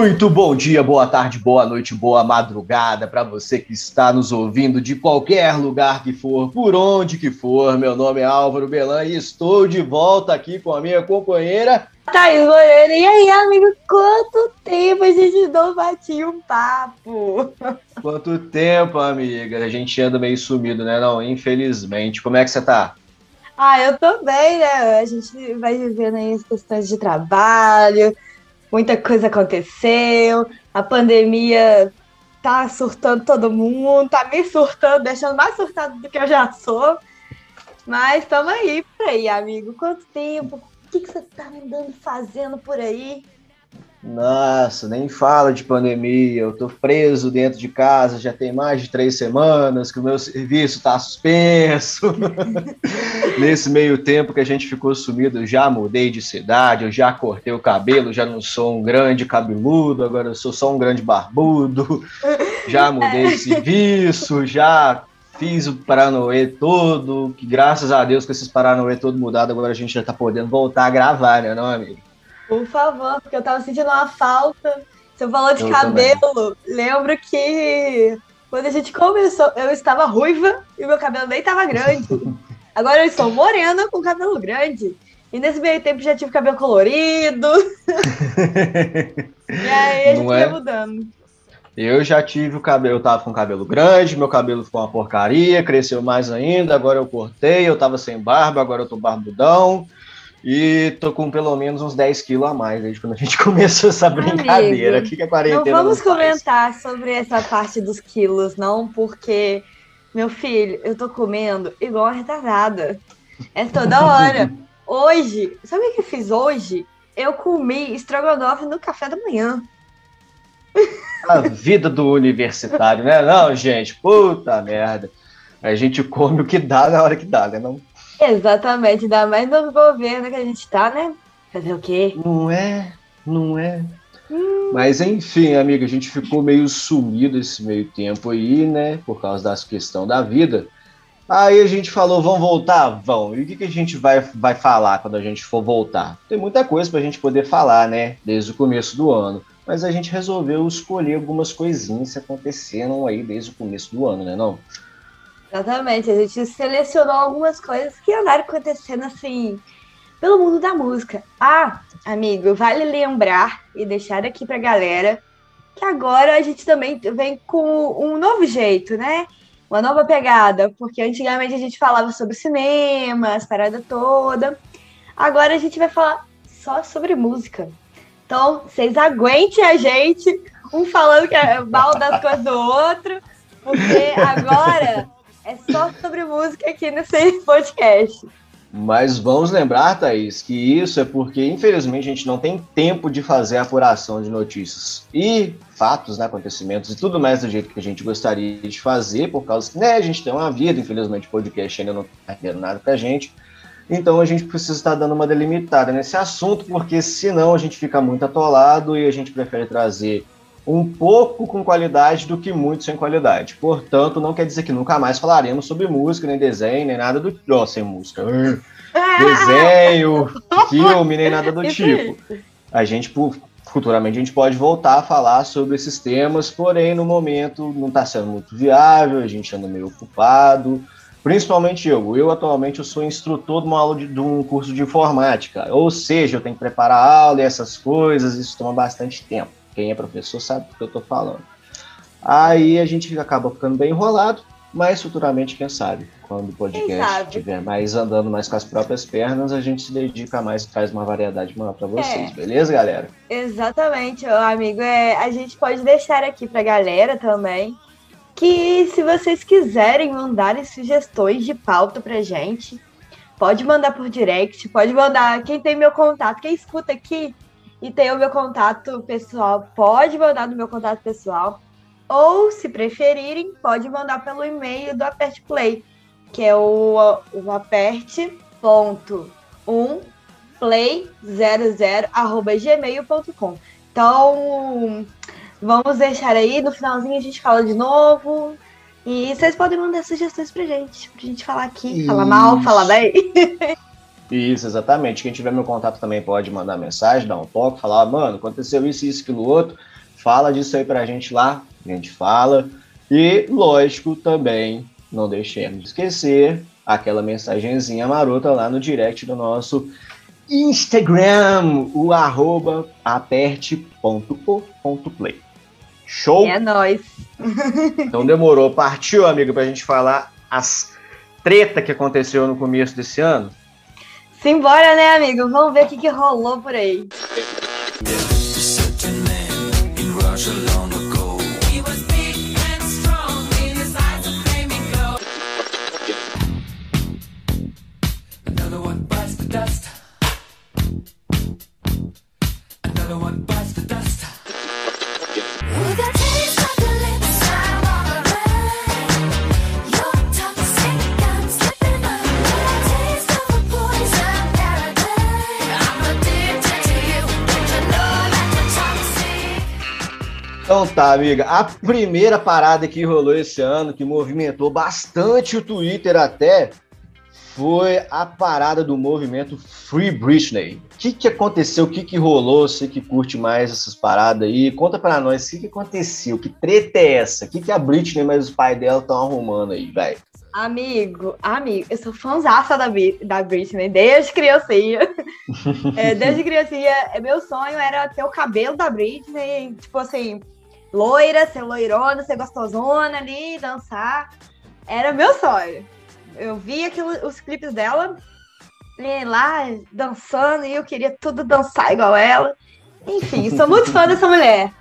Muito bom dia, boa tarde, boa noite, boa madrugada para você que está nos ouvindo de qualquer lugar que for, por onde que for. Meu nome é Álvaro Belan e estou de volta aqui com a minha companheira Thaís Moreira. E aí, amigo, quanto tempo a gente não batia um papo? Quanto tempo, amiga? A gente anda meio sumido, né? Não, infelizmente. Como é que você tá? Ah, eu tô bem, né? A gente vai vivendo aí as questões de trabalho, muita coisa aconteceu, a pandemia tá surtando todo mundo, tá me surtando, deixando mais surtado do que eu já sou. Mas estamos aí por aí, amigo. Quanto tempo? O que, que você tá andando fazendo por aí? Nossa, nem fala de pandemia. Eu tô preso dentro de casa já tem mais de três semanas, que o meu serviço está suspenso. Nesse meio tempo que a gente ficou sumido, eu já mudei de cidade, eu já cortei o cabelo, já não sou um grande cabeludo, agora eu sou só um grande barbudo. Já mudei de serviço, já fiz o Paranoê todo, que graças a Deus com esses Paranoê todo mudado, agora a gente já tá podendo voltar a gravar, né, não, amigo? Por favor, porque eu tava sentindo uma falta. Você falou de eu cabelo. Também. Lembro que quando a gente começou, eu estava ruiva e meu cabelo nem estava grande. Agora eu estou morena com cabelo grande. E nesse meio tempo já tive cabelo colorido. e aí a gente Não é? mudando. Eu já tive o cabelo, eu tava com cabelo grande, meu cabelo ficou uma porcaria, cresceu mais ainda, agora eu cortei, eu tava sem barba, agora eu tô barbudão. E tô com pelo menos uns 10 quilos a mais desde quando a gente começou essa brincadeira. Amigo, que, a quarentena não vamos não comentar sobre essa parte dos quilos, não, porque, meu filho, eu tô comendo igual uma retardada. É toda hora. hoje, sabe o que eu fiz hoje? Eu comi estrogonofe no café da manhã. A vida do universitário, né? Não, gente, puta merda. A gente come o que dá na hora que dá, né? Não Exatamente, ainda mais no governo que a gente tá, né? Fazer o quê? Não é, não é. Hum. Mas enfim, amiga, a gente ficou meio sumido esse meio tempo aí, né? Por causa das questões da vida. Aí a gente falou, vamos voltar? Vão. E o que, que a gente vai, vai falar quando a gente for voltar? Tem muita coisa pra gente poder falar, né? Desde o começo do ano. Mas a gente resolveu escolher algumas coisinhas que aconteceram aí desde o começo do ano, né? Não? Exatamente, a gente selecionou algumas coisas que andaram acontecendo assim pelo mundo da música. Ah, amigo, vale lembrar e deixar aqui pra galera que agora a gente também vem com um novo jeito, né? Uma nova pegada, porque antigamente a gente falava sobre cinema, as paradas toda. Agora a gente vai falar só sobre música. Então, vocês aguentem a gente, um falando que é mal das coisas do outro, porque agora é só sobre música aqui nesse podcast. Mas vamos lembrar, Thaís, que isso é porque, infelizmente, a gente não tem tempo de fazer a apuração de notícias e fatos, né, acontecimentos e tudo mais do jeito que a gente gostaria de fazer, por causa que né, a gente tem uma vida, infelizmente o podcast ainda não está dando nada pra gente. Então a gente precisa estar dando uma delimitada nesse assunto, porque senão a gente fica muito atolado e a gente prefere trazer um pouco com qualidade do que muito sem qualidade. Portanto, não quer dizer que nunca mais falaremos sobre música, nem desenho, nem nada do oh, sem música. desenho, filme, nem nada do tipo. A gente, futuramente, a gente pode voltar a falar sobre esses temas, porém, no momento, não está sendo muito viável, a gente anda meio ocupado. Principalmente eu. Eu, atualmente, eu sou instrutor de uma aula de, de um curso de informática. Ou seja, eu tenho que preparar a aula e essas coisas, isso toma bastante tempo. Quem é professor sabe do que eu estou falando. Aí a gente acaba ficando bem enrolado, mas futuramente, quem sabe, quando o podcast estiver mais andando mais com as próprias pernas, a gente se dedica mais, traz uma variedade maior para vocês, é. beleza, galera? Exatamente, amigo. É, a gente pode deixar aqui para a galera também que se vocês quiserem mandarem sugestões de pauta pra gente, pode mandar por direct, pode mandar. Quem tem meu contato, quem escuta aqui, e tem o meu contato pessoal. Pode mandar no meu contato pessoal. Ou, se preferirem, pode mandar pelo e-mail do Aperte Play, que é o, o aperte.1 play00 Então, vamos deixar aí. No finalzinho a gente fala de novo. E vocês podem mandar sugestões pra gente, pra gente falar aqui, Isso. falar mal, falar bem. Isso, exatamente. Quem tiver meu contato também pode mandar mensagem, dar um toque, falar, mano, aconteceu isso, isso, aquilo, outro. Fala disso aí pra gente lá, a gente fala. E, lógico, também não deixemos de esquecer aquela mensagenzinha marota lá no direct do nosso Instagram, o arroba aperte.o.play. Show? É nóis. então demorou. Partiu, amigo, pra gente falar as treta que aconteceu no começo desse ano? Simbora, né, amigo? Vamos ver o que, que rolou por aí. Então tá, amiga. A primeira parada que rolou esse ano, que movimentou bastante o Twitter até, foi a parada do movimento Free Britney. O que, que aconteceu? O que, que rolou? Você que curte mais essas paradas aí, conta para nós o que, que aconteceu, que treta é essa? O que, que a Britney mais os pais dela estão arrumando aí, velho? Amigo, amigo, eu sou fãzaça da, da Britney desde criancinha. é, desde criancinha, meu sonho era ter o cabelo da Britney, tipo assim, loira, ser loirona, ser gostosona ali, dançar. Era meu sonho. Eu vi aquilo, os clipes dela lá dançando e eu queria tudo dançar igual ela. Enfim, sou muito fã dessa mulher.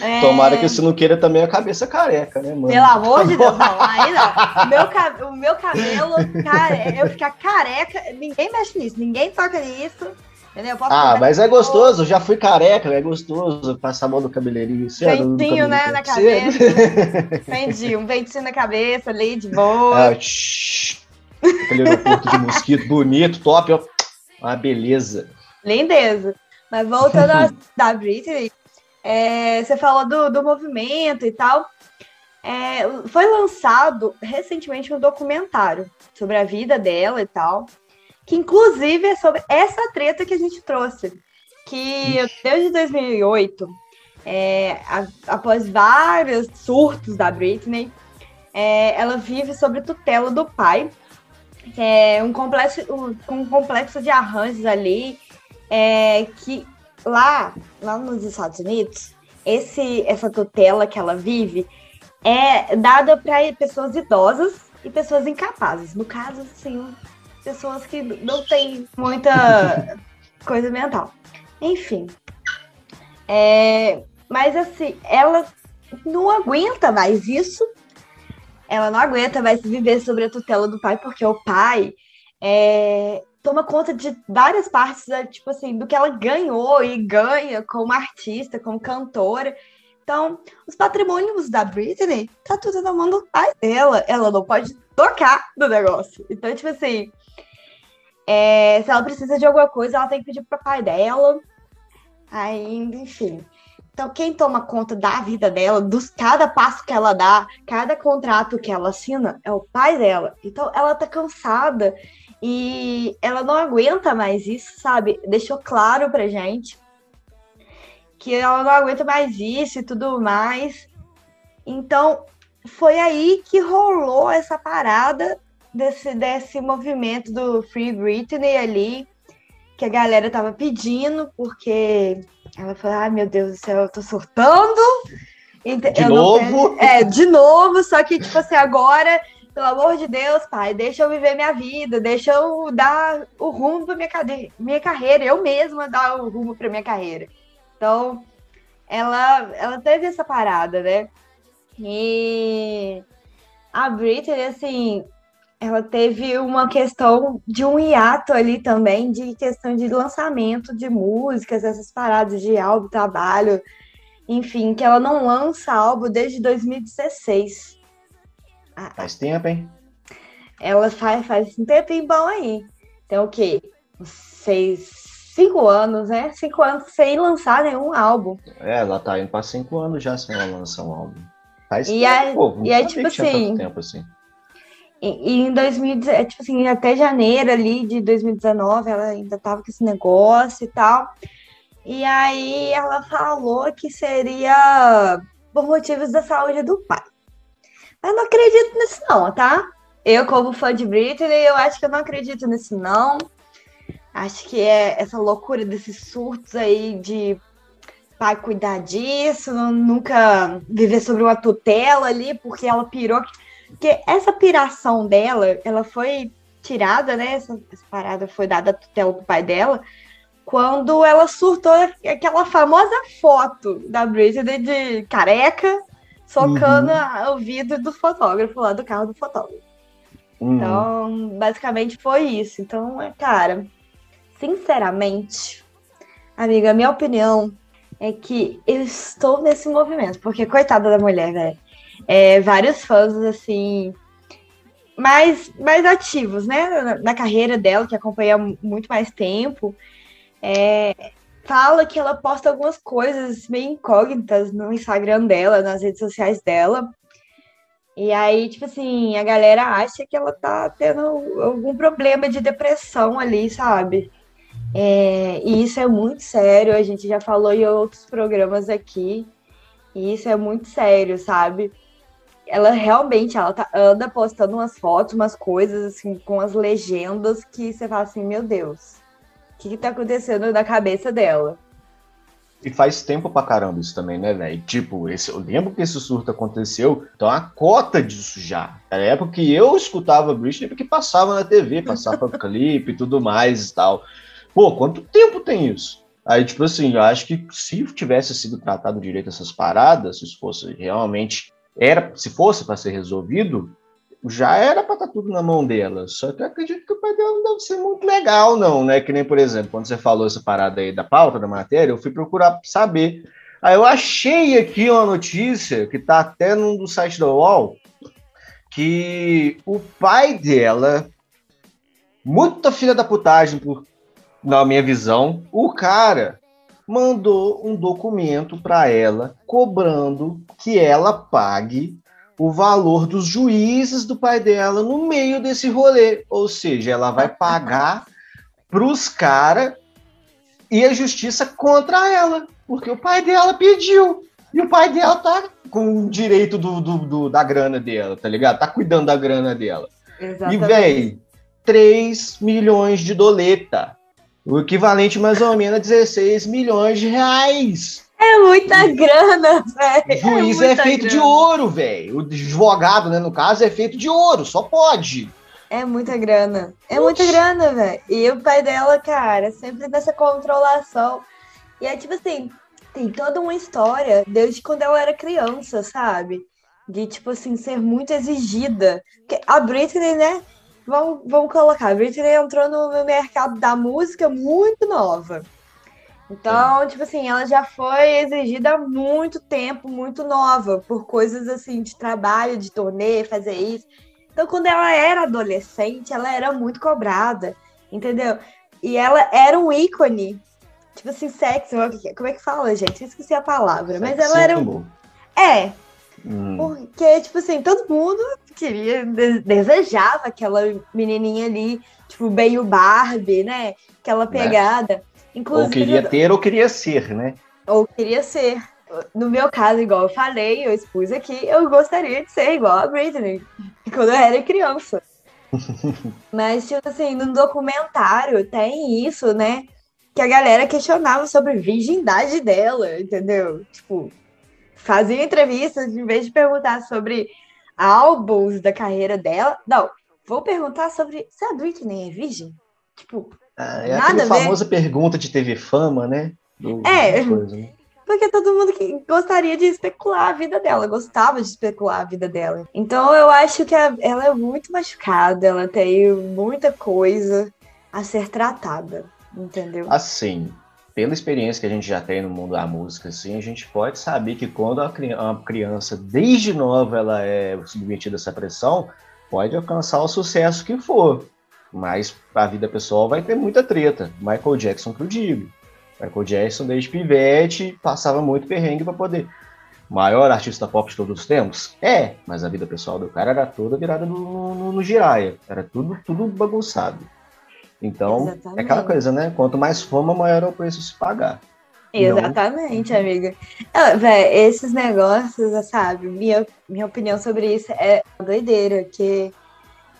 É... Tomara que você não queira também a cabeça careca, né, mano? Pelo amor de Deus, não, aí não. Meu, o meu cabelo, care... eu ficar careca, ninguém mexe nisso, ninguém toca nisso. Entendeu? ah, mas é gostoso, já fui careca, é gostoso passar a mão no cabeleirinho. Ventinho, né, na cabeça. Entendi, um ventinho na cabeça ali, de boa. Ah, aquele aeroporto de mosquito bonito, top, ó. Uma beleza. Lindeza. Mas voltando a, da Britney, é, você falou do, do movimento e tal. É, foi lançado recentemente um documentário sobre a vida dela e tal que inclusive é sobre essa treta que a gente trouxe, que desde 2008, é, a, após vários surtos da Britney, é, ela vive sob tutela do pai, que é um complexo, um, um complexo de arranjos ali, é, que lá, lá nos Estados Unidos, esse, essa tutela que ela vive é dada para pessoas idosas e pessoas incapazes. No caso, assim, pessoas que não têm muita coisa mental. Enfim. É, mas assim, ela não aguenta mais isso. Ela não aguenta mais viver sobre a tutela do pai, porque o pai é, toma conta de várias partes, tipo assim, do que ela ganhou e ganha como artista, como cantora. Então, os patrimônios da Britney tá tudo na mão do pai dela. Ela não pode tocar no negócio. Então, tipo assim, é, se ela precisa de alguma coisa, ela tem que pedir para o pai dela. Ainda, enfim. Então, quem toma conta da vida dela, dos cada passo que ela dá, cada contrato que ela assina, é o pai dela. Então, ela tá cansada e ela não aguenta mais isso, sabe? Deixou claro pra gente que ela não aguenta mais isso e tudo mais. Então, foi aí que rolou essa parada desse, desse movimento do Free Britney ali, que a galera tava pedindo, porque ela falou: ai meu Deus do céu, eu tô surtando. De eu novo? É, de novo, só que, tipo assim, agora, pelo amor de Deus, pai, deixa eu viver minha vida, deixa eu dar o rumo pra minha, cade... minha carreira, eu mesma dar o rumo pra minha carreira. Então, ela, ela teve essa parada, né? E a Britney, assim, ela teve uma questão de um hiato ali também, de questão de lançamento de músicas, essas paradas de álbum, trabalho, enfim, que ela não lança álbum desde 2016. Ah, faz tempo, hein? Ela faz, faz um tempinho bom aí. Tem o quê? Seis, cinco anos, né? Cinco anos sem lançar nenhum álbum. É, ela tá indo para cinco anos já sem ela lançar um álbum. Faz e tempo, aí, e aí tipo assim, tempo assim E, e em 2019, tipo assim, até janeiro ali de 2019, ela ainda tava com esse negócio e tal. E aí ela falou que seria por motivos da saúde do pai. Mas não acredito nisso não, tá? Eu, como fã de Britney, eu acho que eu não acredito nisso não. Acho que é essa loucura desses surtos aí de pai cuidar disso, nunca viver sobre uma tutela ali, porque ela pirou. Porque essa piração dela, ela foi tirada, né? Essa, essa parada foi dada a tutela do pai dela, quando ela surtou aquela famosa foto da Britney de careca, socando uhum. o vidro do fotógrafo lá do carro do fotógrafo. Uhum. Então, basicamente foi isso. Então, cara, sinceramente, amiga, minha opinião é que eu estou nesse movimento, porque coitada da mulher, velho. É, vários fãs, assim, mais, mais ativos, né, na, na carreira dela, que acompanha muito mais tempo, é, fala que ela posta algumas coisas meio incógnitas no Instagram dela, nas redes sociais dela. E aí, tipo assim, a galera acha que ela tá tendo algum problema de depressão ali, sabe? É, e isso é muito sério, a gente já falou em outros programas aqui. E isso é muito sério, sabe? Ela realmente ela tá, anda postando umas fotos, umas coisas assim, com as legendas que você fala assim, meu Deus que, que tá acontecendo na cabeça dela. E faz tempo pra caramba isso também, né, velho? Tipo, esse, eu lembro que esse surto aconteceu, então a cota disso já. Era a época que eu escutava Britney porque passava na TV, passava clipe e tudo mais e tal. Pô, quanto tempo tem isso? Aí, tipo assim, eu acho que se tivesse sido tratado direito essas paradas, se fosse realmente era, se fosse para ser resolvido, já era para estar tá tudo na mão dela. Só que eu acredito que o pai dela não deve ser muito legal, não, né? Que nem, por exemplo, quando você falou essa parada aí da pauta da matéria, eu fui procurar saber. Aí eu achei aqui uma notícia que tá até num do site da UOL, que o pai dela, muita filha da putagem, por, na minha visão, o cara mandou um documento para ela cobrando que ela pague o valor dos juízes do pai dela no meio desse rolê. Ou seja, ela vai pagar para os caras e a justiça contra ela, porque o pai dela pediu. E o pai dela tá com o direito do, do, do da grana dela, tá ligado? Tá cuidando da grana dela. Exatamente. E, véi, 3 milhões de doleta. O equivalente mais ou menos a 16 milhões de reais. É muita grana, velho. Juiz é, é feito grana. de ouro, velho. O advogado, né, no caso, é feito de ouro, só pode. É muita grana. É muita grana, velho. E o pai dela, cara, sempre nessa controlação. E é tipo assim, tem toda uma história desde quando ela era criança, sabe? De, tipo assim, ser muito exigida. Porque a Britney, né? Vamos, vamos colocar, a Britney entrou no mercado da música muito nova. Então, tipo assim, ela já foi exigida há muito tempo, muito nova, por coisas assim de trabalho, de turnê, fazer isso. Então, quando ela era adolescente, ela era muito cobrada, entendeu? E ela era um ícone, tipo assim, sexy, como é que fala, gente? Eu esqueci a palavra, mas ela era um. É. Hum. Porque, tipo assim, todo mundo queria, desejava aquela menininha ali, tipo, bem o Barbie, né? Aquela né? pegada. Né? Inclusive, ou queria ter ou queria ser, né? Ou queria ser. No meu caso, igual eu falei, eu expus aqui, eu gostaria de ser igual a Britney, quando eu era criança. Mas, tipo assim, no documentário tem isso, né? Que a galera questionava sobre a virgindade dela, entendeu? Tipo, fazia entrevistas, em vez de perguntar sobre álbuns da carreira dela. Não, vou perguntar sobre se a Britney é virgem. Tipo, ah, é Nada aquela famosa pergunta de TV Fama, né? Do, é, coisa, né? porque todo mundo que gostaria de especular a vida dela, gostava de especular a vida dela. Então eu acho que ela é muito machucada, ela tem muita coisa a ser tratada, entendeu? Assim, pela experiência que a gente já tem no mundo da música, assim, a gente pode saber que quando a criança, desde nova, ela é submetida a essa pressão, pode alcançar o sucesso que for. Mas a vida pessoal vai ter muita treta. Michael Jackson que eu digo. Michael Jackson, desde pivete, passava muito perrengue para poder maior artista pop de todos os tempos? É, mas a vida pessoal do cara era toda virada no, no, no giraia. Era tudo, tudo bagunçado. Então, Exatamente. é aquela coisa, né? Quanto mais fama, maior é o preço se pagar. Exatamente, não... amiga. Ah, véi, esses negócios, sabe? Minha, minha opinião sobre isso é doideira, que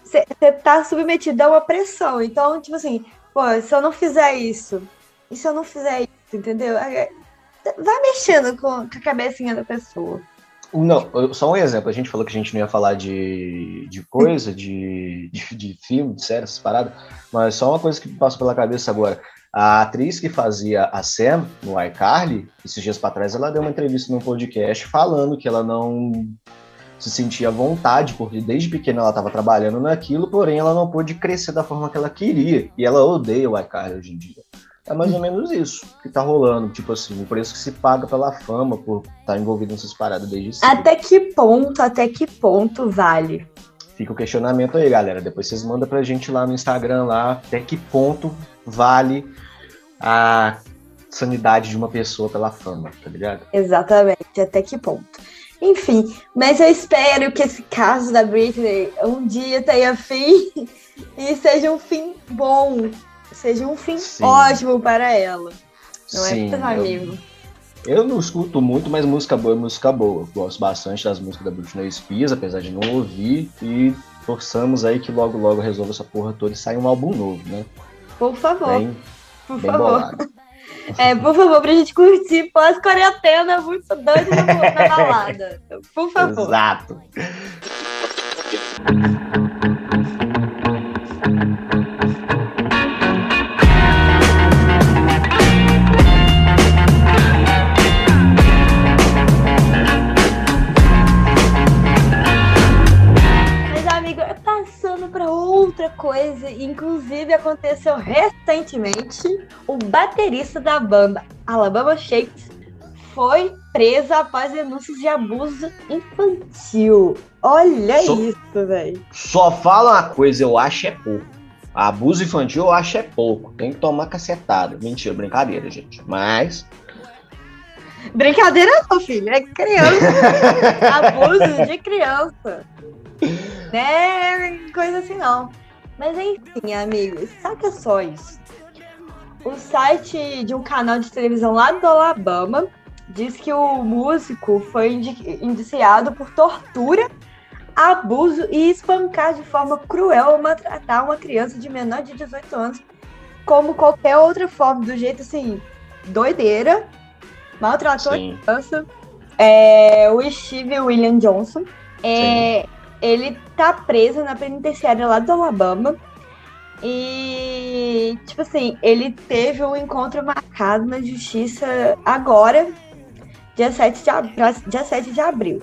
você tá submetido a uma pressão. Então, tipo assim, pô, se eu não fizer isso, e se eu não fizer isso, entendeu? Vai mexendo com, com a cabecinha da pessoa. Não, só um exemplo. A gente falou que a gente não ia falar de, de coisa, de, de, de filme, de série, essas paradas, mas só uma coisa que me passou pela cabeça agora. A atriz que fazia a Sam no iCarly, esses dias para trás, ela deu uma entrevista num podcast falando que ela não se sentia à vontade, porque desde pequena ela estava trabalhando naquilo, porém ela não pôde crescer da forma que ela queria. E ela odeia o iCarly hoje em dia. É mais ou menos isso que tá rolando. Tipo assim, o preço que se paga pela fama por estar tá envolvido nessas paradas desde cedo. Até que ponto, até que ponto vale? Fica o questionamento aí, galera. Depois vocês mandam pra gente lá no Instagram lá até que ponto vale a sanidade de uma pessoa pela fama, tá ligado? Exatamente, até que ponto. Enfim, mas eu espero que esse caso da Britney um dia tenha fim e seja um fim bom, seja um fim Sim. ótimo para ela. Não é Sim, é, meu amigo? Eu não escuto muito, mas música boa é música boa. Eu gosto bastante das músicas da Britney Spears, apesar de não ouvir. E torçamos aí que logo, logo resolva essa porra toda e saia um álbum novo, né? Por favor. Bem, por bem favor. Bolado. É, por favor, pra gente curtir pós-quarentena muito doido na, na balada. Por favor. Exato. Coisa, inclusive aconteceu recentemente, o baterista da banda Alabama Shakes foi preso após denúncias de abuso infantil. Olha só, isso, velho. Só fala uma coisa, eu acho é pouco. Abuso infantil eu acho é pouco. Tem que tomar cacetada. Mentira, brincadeira, gente. Mas Brincadeira não, filho. É criança. Abuso de criança. Né? Coisa assim não. Mas enfim, amigos, saca só isso. O site de um canal de televisão lá do Alabama diz que o músico foi indiciado por tortura, abuso e espancar de forma cruel ou maltratar uma criança de menor de 18 anos, como qualquer outra forma, do jeito assim, doideira, maltratou Sim. a criança. É, o Steve William Johnson. É, ele tá preso na penitenciária lá do Alabama. E, tipo assim, ele teve um encontro marcado na justiça agora, dia 7 de, ab... dia 7 de abril.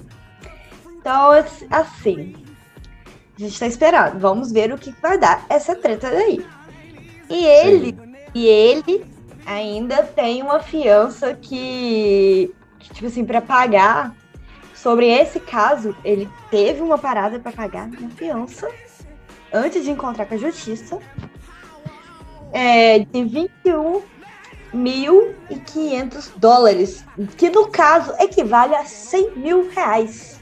Então, assim, a gente tá esperando. Vamos ver o que vai dar essa treta daí. E ele, Sim. e ele ainda tem uma fiança que, que tipo assim, para pagar sobre esse caso, ele teve uma parada para pagar na fiança antes de encontrar com a justiça é, de 21.500 dólares, que no caso equivale a 100 mil reais.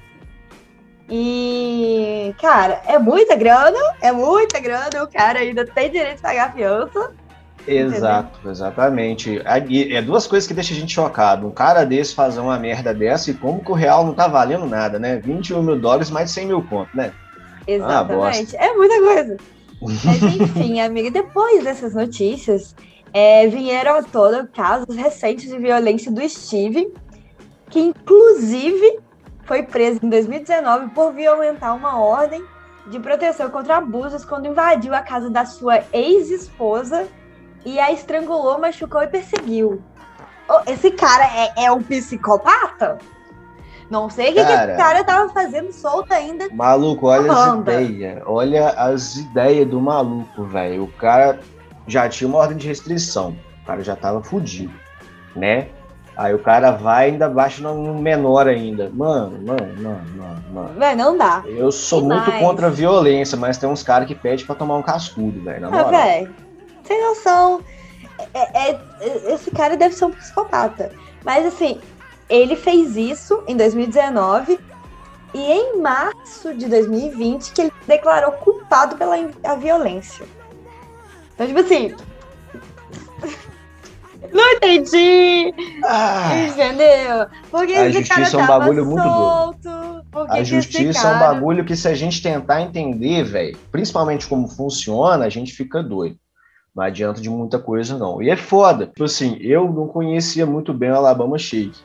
E, cara, é muita grana, é muita grana, o cara ainda tem direito de pagar a fiança. Exato, Entendeu? exatamente. É duas coisas que deixam a gente chocado. Um cara desse fazer uma merda dessa e como que o real não tá valendo nada, né? 21 mil dólares mais 100 mil conto, né? Exatamente. Ah, é muita coisa. Mas enfim, amiga, depois dessas notícias, é, vieram a toda casos recentes de violência do Steve, que inclusive foi preso em 2019 por violentar uma ordem de proteção contra abusos quando invadiu a casa da sua ex-esposa e a estrangulou, machucou e perseguiu. Esse cara é, é um psicopata? Não sei o que, cara, que esse cara tava fazendo solto ainda. Maluco, olha as ideias. Olha as ideias do maluco, velho. O cara já tinha uma ordem de restrição. O cara já tava fudido, né? Aí o cara vai e ainda baixa no menor ainda. Mano, mano, mano, mano, mano. Véi, não dá. Eu sou Demais. muito contra a violência, mas tem uns caras que pedem pra tomar um cascudo, velho. Ah, velho sem noção. É, é, é, esse cara deve ser um psicopata. Mas assim, ele fez isso em 2019 e em março de 2020 que ele declarou culpado pela a violência. Então, tipo assim. Não entendi! Ah, entendeu? Porque a justiça é um bagulho muito doido. A justiça cara... é um bagulho que, se a gente tentar entender, velho, principalmente como funciona, a gente fica doido. Não adianta de muita coisa, não. E é foda. Tipo assim, eu não conhecia muito bem o Alabama Shake.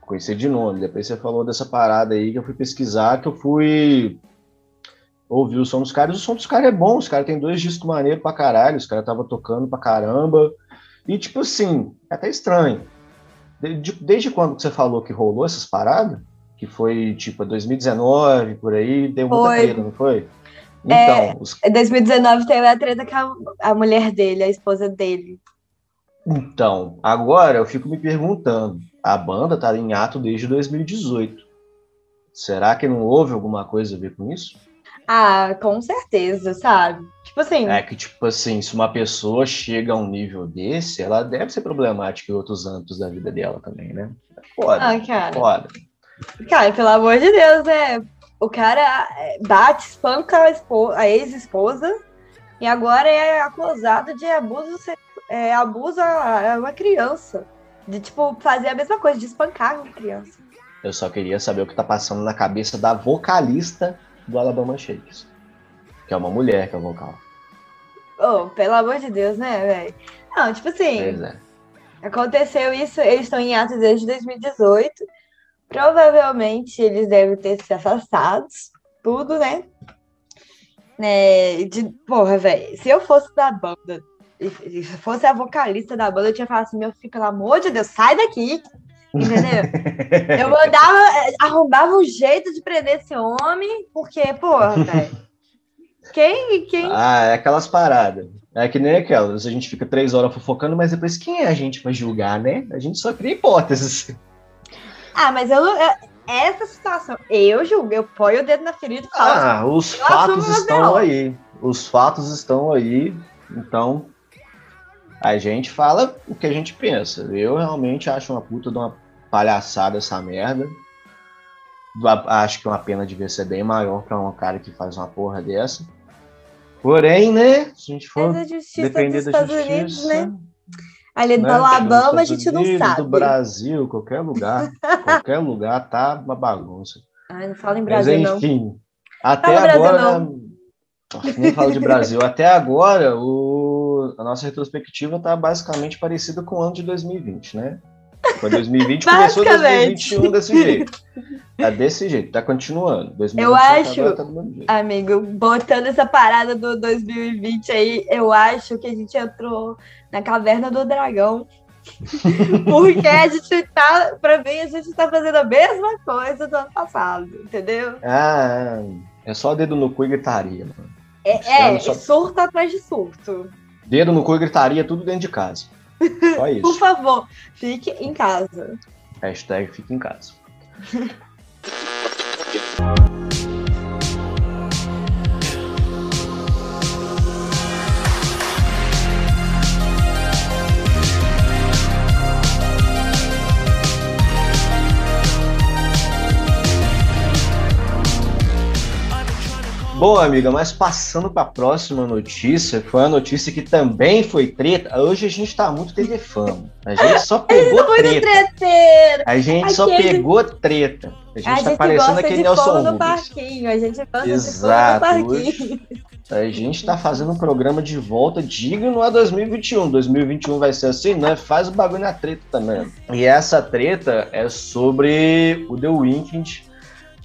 Conhecia de nome. Depois você falou dessa parada aí que eu fui pesquisar, que eu fui ouvir o som dos caras. O som dos caras é bom. Os caras têm dois discos maneiros pra caralho. Os caras estavam tocando pra caramba. E, tipo assim, é até estranho. Desde, desde quando que você falou que rolou essas paradas? Que foi, tipo, 2019, por aí, deu muita foi. treta, não foi? Então, é, os... Em 2019 teve a treta com a, a mulher dele, a esposa dele. Então, agora eu fico me perguntando, a banda tá em ato desde 2018. Será que não houve alguma coisa a ver com isso? Ah, com certeza, sabe? Tipo assim. É que, tipo assim, se uma pessoa chega a um nível desse, ela deve ser problemática em outros âmbitos da vida dela também, né? Foda. Ah, cara. Foda. Cara, pelo amor de Deus, né? O cara é, bate, espanca a, a ex-esposa e agora é acusado de abuso, é, uma criança. De, tipo, fazer a mesma coisa, de espancar uma criança. Eu só queria saber o que tá passando na cabeça da vocalista do Alabama Shakes. Que é uma mulher que é o vocal. Oh, pelo amor de Deus, né, velho? Não, tipo assim. É. Aconteceu isso, eles estão em atos desde 2018. Provavelmente eles devem ter se afastado, tudo, né? né de, porra, velho, se eu fosse da banda, se fosse a vocalista da banda, eu tinha falado assim, meu filho, pelo amor de Deus, sai daqui. Entendeu? eu mandava, eh, arrumava um jeito de prender esse homem, porque, porra, velho. Quem, quem. Ah, é aquelas paradas. É que nem aquelas. A gente fica três horas fofocando, mas depois quem é a gente para julgar, né? A gente só cria hipóteses. Ah, mas eu, eu essa situação, eu julgo, eu ponho o dedo na ferida e falo. Ah, os fatos estão aí. Os fatos estão aí. Então, a gente fala o que a gente pensa. Eu realmente acho uma puta de uma palhaçada essa merda. Acho que uma pena devia ser bem maior para um cara que faz uma porra dessa. Porém, né? Se a gente for depender da justiça. Unidos, né? Ali do né? Alabama a gente não sabe. Do Brasil, qualquer lugar. qualquer lugar tá uma bagunça. Ai, não fala em Brasil, Mas, enfim, não. até agora. Brasil, nem falo de Brasil. Até agora, o, a nossa retrospectiva tá basicamente parecida com o ano de 2020, né? Foi 2020, começou 2021 desse jeito. Tá desse jeito, tá continuando. eu acho, tá amigo, botando essa parada do 2020 aí, eu acho que a gente entrou na caverna do dragão. Porque a gente tá, pra mim, a gente tá fazendo a mesma coisa do ano passado, entendeu? Ah, é só dedo no cu e gritaria, mano. É, é só... surto atrás de surto. Dedo no cu e gritaria, tudo dentro de casa. Só isso. Por favor, fique em casa. Hashtag fique em casa. Bom, amiga, mas passando para a próxima notícia, foi uma notícia que também foi treta. Hoje a gente tá muito TV fama. A gente só pegou treta. Treteiro. A gente Aquele... só pegou treta. A gente, a tá gente parecendo aquele Nelson Rubens. Parquinho. A gente gosta Exato. Hoje, a gente tá fazendo um programa de volta digno a 2021. 2021 vai ser assim, né? Faz o bagulho na treta também. E essa treta é sobre o The Weeknd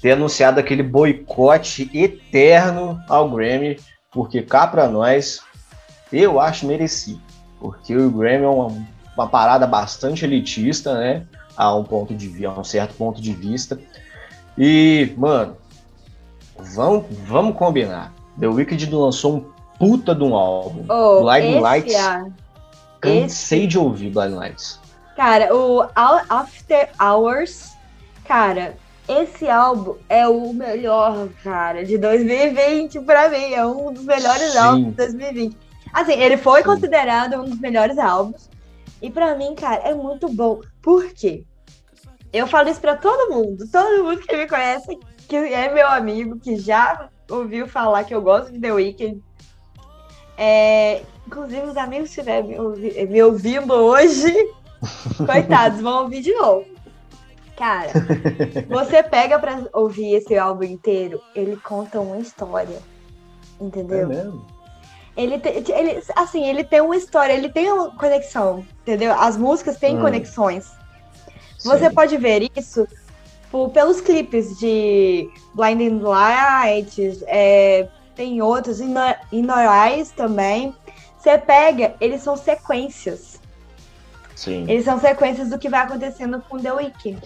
ter anunciado aquele boicote eterno ao Grammy, porque cá para nós, eu acho merecido, porque o Grammy é uma, uma, parada bastante elitista, né? A um ponto de a um certo ponto de vista. E, mano, vamos, vamos combinar. The Wicked lançou um puta de um álbum. Oh, Blinding Lights. É... Cansei esse... de ouvir Blinding Lights. Cara, o After Hours, cara, esse álbum é o melhor, cara, de 2020 para mim. É um dos melhores Sim. álbuns de 2020. Assim, ele foi Sim. considerado um dos melhores álbuns. E para mim, cara, é muito bom. Por quê? eu falo isso pra todo mundo. Todo mundo que me conhece, que é meu amigo, que já ouviu falar que eu gosto de The Weeknd. É, inclusive, os amigos que estiverem me, ouvi me ouvindo hoje, coitados, vão ouvir de novo. Cara, você pega pra ouvir esse álbum inteiro, ele conta uma história. Entendeu? É mesmo? Ele, te, ele, assim, ele tem uma história, ele tem uma conexão, entendeu? As músicas têm hum. conexões. Você Sim. pode ver isso por, pelos clipes de Blinding Lights, é, tem outros, In Eyes também. Você pega, eles são sequências. Sim. Eles são sequências do que vai acontecendo com The Weeknd.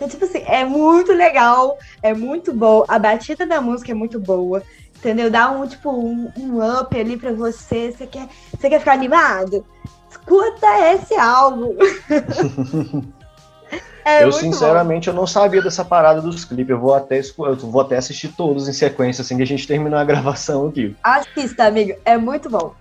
Então, tipo assim, é muito legal, é muito bom. A batida da música é muito boa. Entendeu? Dá um, tipo, um, um up ali pra você. Você quer, você quer ficar animado? Escuta esse álbum. é eu, sinceramente, bom. eu não sabia dessa parada dos clipes. Eu vou até, eu vou até assistir todos em sequência, assim que a gente terminar a gravação aqui. Assista, amigo. É muito bom.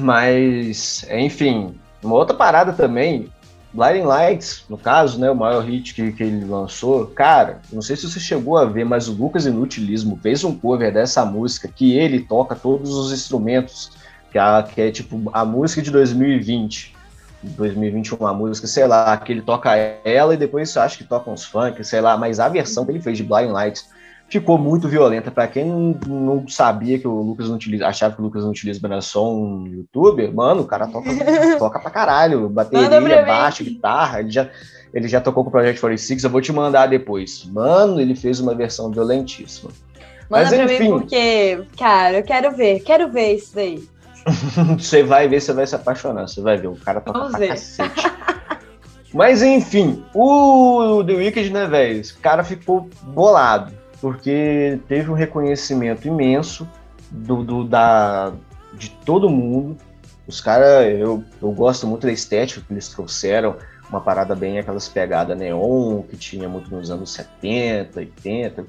Mas, enfim, uma outra parada também Blinding Lights, no caso, né, o maior hit que, que ele lançou, cara, não sei se você chegou a ver, mas o Lucas Inutilismo fez um cover dessa música que ele toca todos os instrumentos, que é, que é tipo a música de 2020. 2021, uma música, sei lá, que ele toca ela e depois acho que toca uns funk, sei lá, mas a versão que ele fez de Blind Lights ficou muito violenta. Para quem não, sabia que o Lucas não utiliza, achava que o Lucas não utiliza era só um youtuber, mano, o cara toca, toca pra caralho. Bateria, baixo, guitarra, ele já, ele já tocou com o Project 46, eu vou te mandar depois. Mano, ele fez uma versão violentíssima. Manda Mas, enfim, mim porque, cara, eu quero ver, quero ver isso daí. você vai ver, você vai se apaixonar, você vai ver, o cara toca Vamos pra ver. cacete. Mas enfim, o The Wicked, né, velho? O cara ficou bolado porque teve um reconhecimento imenso do, do da, de todo mundo. Os caras, eu, eu gosto muito da estética que eles trouxeram, uma parada bem aquelas pegadas neon que tinha muito nos anos 70, 80,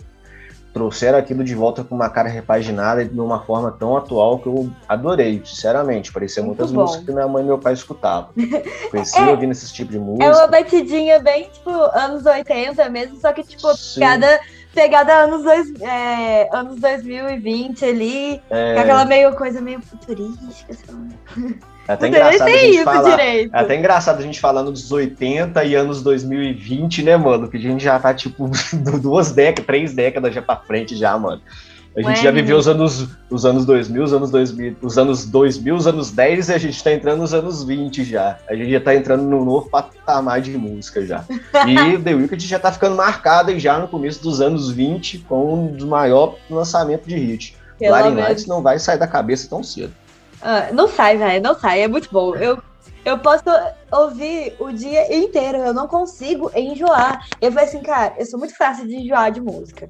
trouxeram aquilo de volta com uma cara repaginada de uma forma tão atual que eu adorei, sinceramente. Parecia Muito muitas bom. músicas que minha mãe e meu pai escutavam. Conheci é, ouvindo esse tipo de música. É uma batidinha bem, tipo, anos 80 mesmo, só que, tipo, cada pegada anos, dois, é, anos 2020 ali, é... aquela meio coisa meio futurística. É até engraçado, a gente falar, é até engraçado a gente falando dos 80 e anos 2020, né, mano? Que a gente já tá, tipo, duas décadas, três décadas já pra frente já, mano. A gente Ué, já viveu os anos, os anos 2000, os anos 2000, os anos 2000, os anos 10 e a gente tá entrando nos anos 20 já. A gente já tá entrando no novo patamar de música já. E The Weeknd já tá ficando marcada já no começo dos anos 20 com um dos maiores lançamentos de hit. Blinding Lights não vai sair da cabeça tão cedo. Ah, não sai, velho, não sai, é muito bom. Eu, eu posso ouvir o dia inteiro, eu não consigo enjoar. Eu falei assim, cara, eu sou muito fácil de enjoar de música.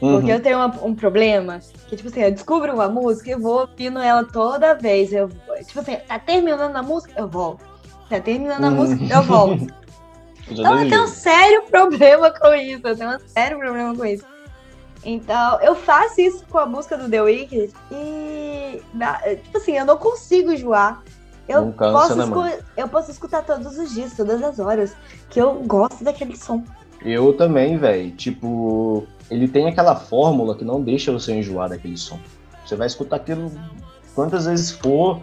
Uhum. Porque eu tenho uma, um problema que, tipo assim, eu descubro uma música e vou ouvindo ela toda vez. Eu, tipo assim, tá terminando a música, eu volto. Tá terminando a uhum. música, eu volto. então eu tenho um sério problema com isso. Eu tenho um sério problema com isso. Então, eu faço isso com a música do The Weeknd e, tipo assim, eu não consigo enjoar. Eu, cansa, posso né, eu posso escutar todos os dias, todas as horas, que eu gosto daquele som. Eu também, velho. Tipo, ele tem aquela fórmula que não deixa você enjoar daquele som. Você vai escutar aquilo quantas vezes for,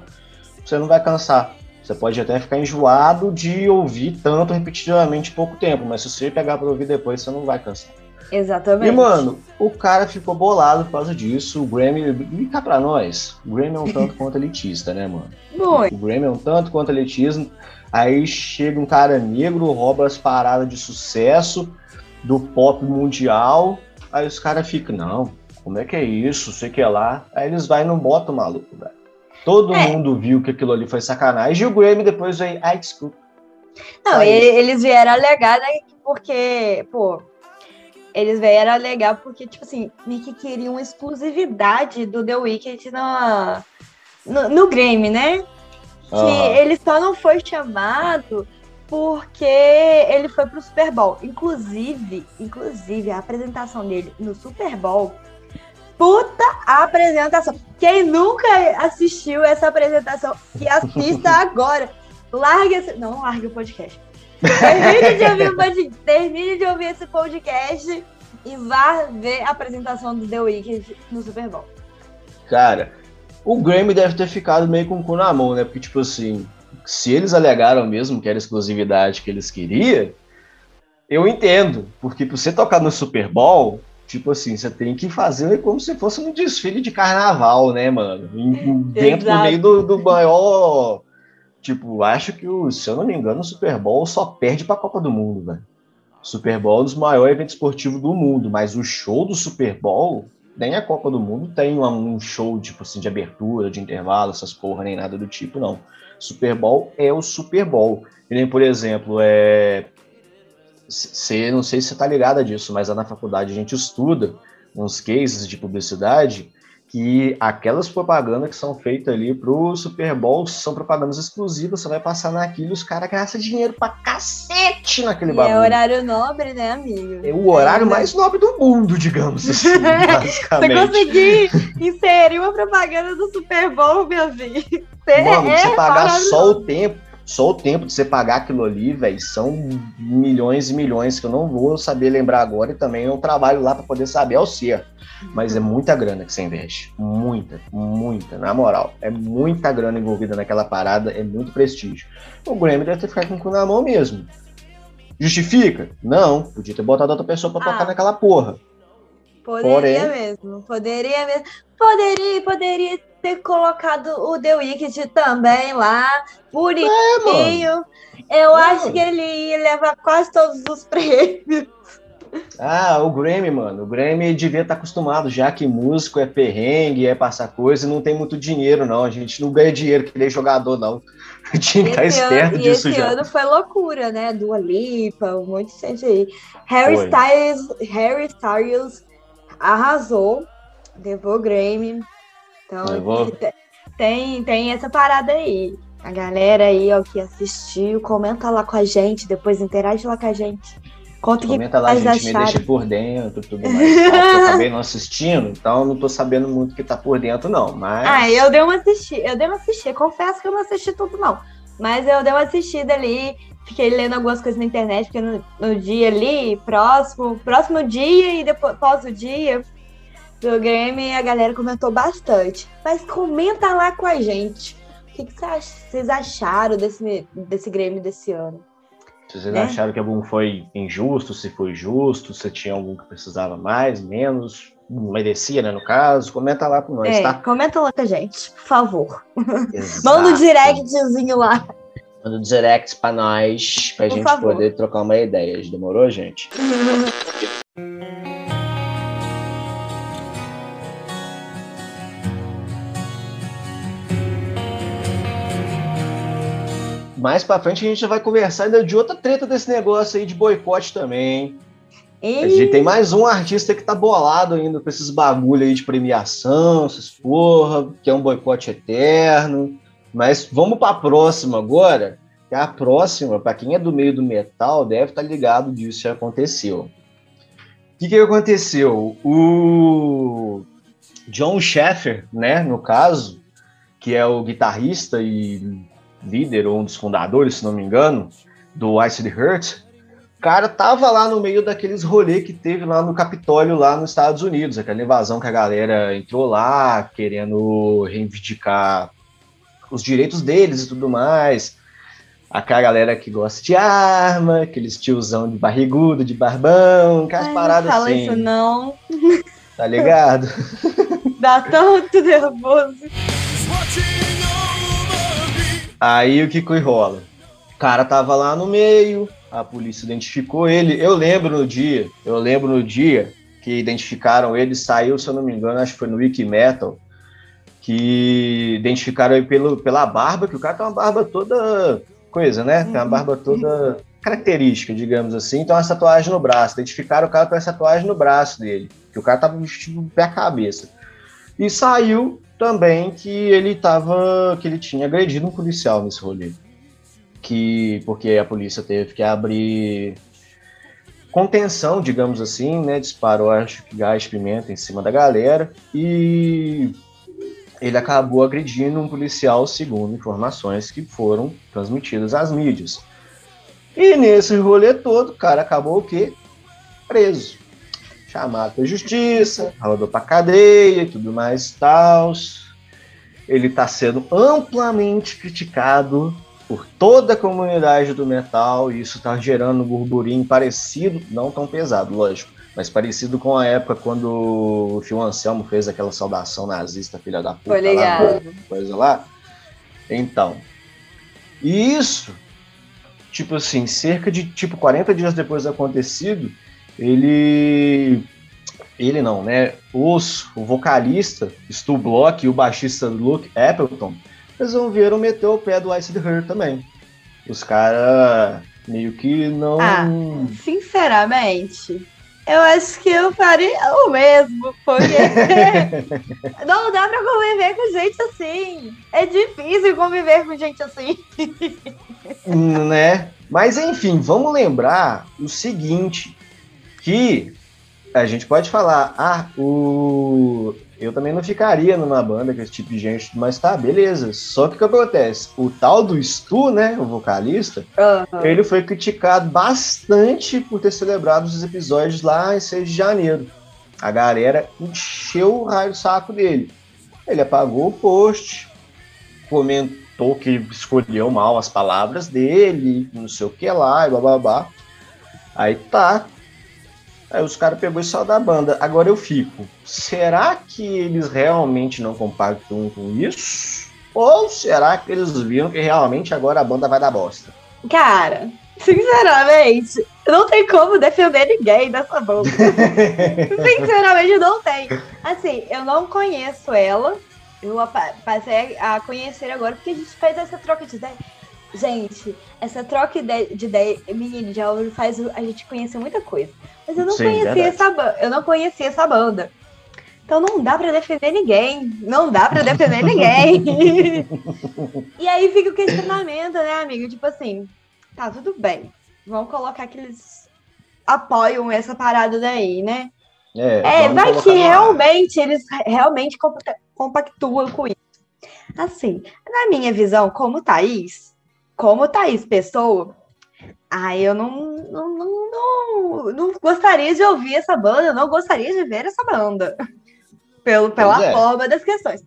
você não vai cansar. Você pode até ficar enjoado de ouvir tanto repetitivamente pouco tempo, mas se você pegar para ouvir depois, você não vai cansar. Exatamente. E, mano, o cara ficou bolado por causa disso. O Grammy, e cá pra nós, o Grammy é um tanto quanto elitista, né, mano? Muito. O Grammy é um tanto quanto elitismo. Aí chega um cara negro, rouba as paradas de sucesso do pop mundial. Aí os caras ficam, não, como é que é isso? Sei que é lá. Aí eles vai e não botam o maluco, velho. Todo é. mundo viu que aquilo ali foi sacanagem. E o Grammy depois veio, ai, desculpa. Não, eles vieram alegar, né? Porque, pô, eles vieram alegar porque, tipo assim, meio que queriam exclusividade do The Weeknd no, no, no Grammy, né? Que uhum. ele só não foi chamado porque ele foi pro Super Bowl. Inclusive, inclusive, a apresentação dele no Super Bowl. Puta apresentação. Quem nunca assistiu essa apresentação, que assista agora. Larga esse... Não, larga o podcast. Termine de, ouvir, termine de ouvir esse podcast e vá ver a apresentação do The Weeknd no Super Bowl. Cara, o Grammy deve ter ficado meio com o cu na mão, né? Porque, tipo assim, se eles alegaram mesmo que era exclusividade que eles queriam, eu entendo. Porque pra você tocar no Super Bowl, tipo assim, você tem que fazer como se fosse um desfile de carnaval, né, mano? Dentro do meio do, do maior Tipo, acho que, o, se eu não me engano, o Super Bowl só perde pra Copa do Mundo, velho. Super Bowl é um dos maiores eventos esportivos do mundo, mas o show do Super Bowl, nem a Copa do Mundo tem um show, tipo assim, de abertura, de intervalo, essas porra, nem nada do tipo, não. Super Bowl é o Super Bowl. E nem, por exemplo, é. Você, não sei se você tá ligada disso, mas lá na faculdade a gente estuda uns cases de publicidade que aquelas propagandas que são feitas ali pro Super Bowl são propagandas exclusivas, você vai passar naquilo, os caras gastam dinheiro pra cacete naquele e é bagulho. É horário nobre, né, amigo? É o horário é, mais nobre do mundo, digamos assim, basicamente. Você conseguir inserir uma propaganda do Super Bowl, meu filho. Você Mano, é você pagar só o tempo, só o tempo de você pagar aquilo ali, velho, são milhões e milhões que eu não vou saber lembrar agora e também eu trabalho lá para poder saber ao ser. Mas é muita grana que você investe. Muita, muita, na moral. É muita grana envolvida naquela parada, é muito prestígio. O Grammy deve ter ficado com o cu na mão mesmo. Justifica? Não. Podia ter botado outra pessoa pra ah, tocar naquela porra. Poderia Porém, mesmo, poderia mesmo. Poderia, poderia ter colocado o The Wicked também lá, bonitinho. É, Eu acho que ele ia levar quase todos os prêmios. Ah, o Grammy, mano. O Grammy devia estar tá acostumado, já que músico é perrengue, é passar coisa e não tem muito dinheiro, não. A gente não ganha dinheiro que nem jogador, não. Tinha que estar esperto ano, disso esse já. Esse ano foi loucura, né? Dua Lipa, um monte de gente aí. Harry foi. Styles, Harry Styles arrasou, levou Grammy. Então, tem, tem essa parada aí. A galera aí, ó, que assistiu, comenta lá com a gente, depois interage lá com a gente. Conta Comenta que lá, gente, acharam. me deixa por dentro, tudo mais. eu acabei não assistindo, então não tô sabendo muito o que tá por dentro, não. Mas. Ah, eu dei uma assistida, eu dei uma assistida. Confesso que eu não assisti tudo, não. Mas eu dei uma assistida ali, fiquei lendo algumas coisas na internet, porque no, no dia ali, próximo, próximo dia e depois após o dia do game, a galera comentou bastante. Mas comenta lá com a gente. O que, que vocês acharam desse, desse Grêmio desse ano? Se vocês é. acharam que algum foi injusto, se foi justo, se tinha algum que precisava mais, menos, merecia, né, no caso, comenta lá com nós, é, tá? Comenta lá com a gente, por favor. Manda um directzinho lá. Manda um direct pra nós, pra por gente favor. poder trocar uma ideia. Demorou, gente? mais pra frente a gente vai conversar ainda de outra treta desse negócio aí de boicote também. A gente tem mais um artista que tá bolado ainda com esses bagulho aí de premiação, essas porra, que é um boicote eterno. Mas vamos pra próxima agora. Que a próxima, para quem é do meio do metal, deve estar tá ligado disso que aconteceu. O que, que aconteceu? O John Sheffer, né, no caso, que é o guitarrista e líder ou um dos fundadores, se não me engano, do Ice Hurt, o cara tava lá no meio daqueles rolê que teve lá no Capitólio, lá nos Estados Unidos, aquela invasão que a galera entrou lá querendo reivindicar os direitos deles e tudo mais. Aquela galera que gosta de arma, aqueles tiozão de barrigudo, de barbão, aquelas Ai, paradas não fala assim. isso não. Tá ligado? Dá tanto nervoso. Aí o que que rola? O cara tava lá no meio, a polícia identificou ele. Eu lembro no dia, eu lembro no dia que identificaram ele, saiu, se eu não me engano, acho que foi no Wiki Metal, que identificaram ele pelo, pela barba, que o cara tem uma barba toda coisa, né? Tem uma barba toda característica, digamos assim. Então, uma tatuagem no braço. Identificaram o cara com essa tatuagem no braço dele, que o cara tava vestido pé a cabeça. E saiu também que ele tava, que ele tinha agredido um policial nesse rolê. Que, porque a polícia teve que abrir contenção, digamos assim, né? Disparou, acho que gás pimenta em cima da galera e ele acabou agredindo um policial, segundo informações que foram transmitidas às mídias. E nesse rolê todo, o cara acabou o quê? Preso. Chamado pra justiça, rodou pra cadeia e tudo mais e tal. Ele tá sendo amplamente criticado por toda a comunidade do metal e isso tá gerando um burburinho parecido, não tão pesado, lógico, mas parecido com a época quando o Phil Anselmo fez aquela saudação nazista, filha da puta. Foi. Lá, coisa lá. Então, e isso, tipo assim, cerca de tipo 40 dias depois do acontecido, ele ele não, né? Os, o vocalista Stu Block e o baixista Luke Appleton resolveram meter o pé do Ice Her também. Os caras meio que não. Ah, sinceramente, eu acho que eu faria o mesmo, porque não dá pra conviver com gente assim. É difícil conviver com gente assim. né? Mas enfim, vamos lembrar o seguinte: que a gente pode falar, ah, o eu também não ficaria numa banda com esse tipo de gente, mas tá, beleza. Só que o que acontece? O tal do Stu, né, o vocalista, uhum. ele foi criticado bastante por ter celebrado os episódios lá em 6 de janeiro. A galera encheu o raio do saco dele. Ele apagou o post, comentou que escolheu mal as palavras dele, não sei o que lá, e babá. Aí tá, Aí os caras pegou e saiu da banda. Agora eu fico. Será que eles realmente não compactam com isso? Ou será que eles viram que realmente agora a banda vai dar bosta? Cara, sinceramente, não tem como defender ninguém dessa banda. sinceramente, não tem. Assim, eu não conheço ela. Eu passei a conhecer agora porque a gente fez essa troca de ideia. Gente, essa troca de ideia, menino, já faz a gente conhecer muita coisa. Mas eu não Sim, conhecia essa banda. Eu não conhecia essa banda. Então não dá para defender ninguém. Não dá para defender ninguém. e aí fica o questionamento, né, amigo? Tipo assim, tá tudo bem. Vamos colocar que eles apoiam essa parada daí, né? É, é vai que realmente eles realmente compactuam com isso. Assim, na minha visão, como Thaís, como Thaís Pessoa, ah, eu não, não, não, não, não gostaria de ouvir essa banda, não gostaria de ver essa banda. Pelo, pela é. forma das questões.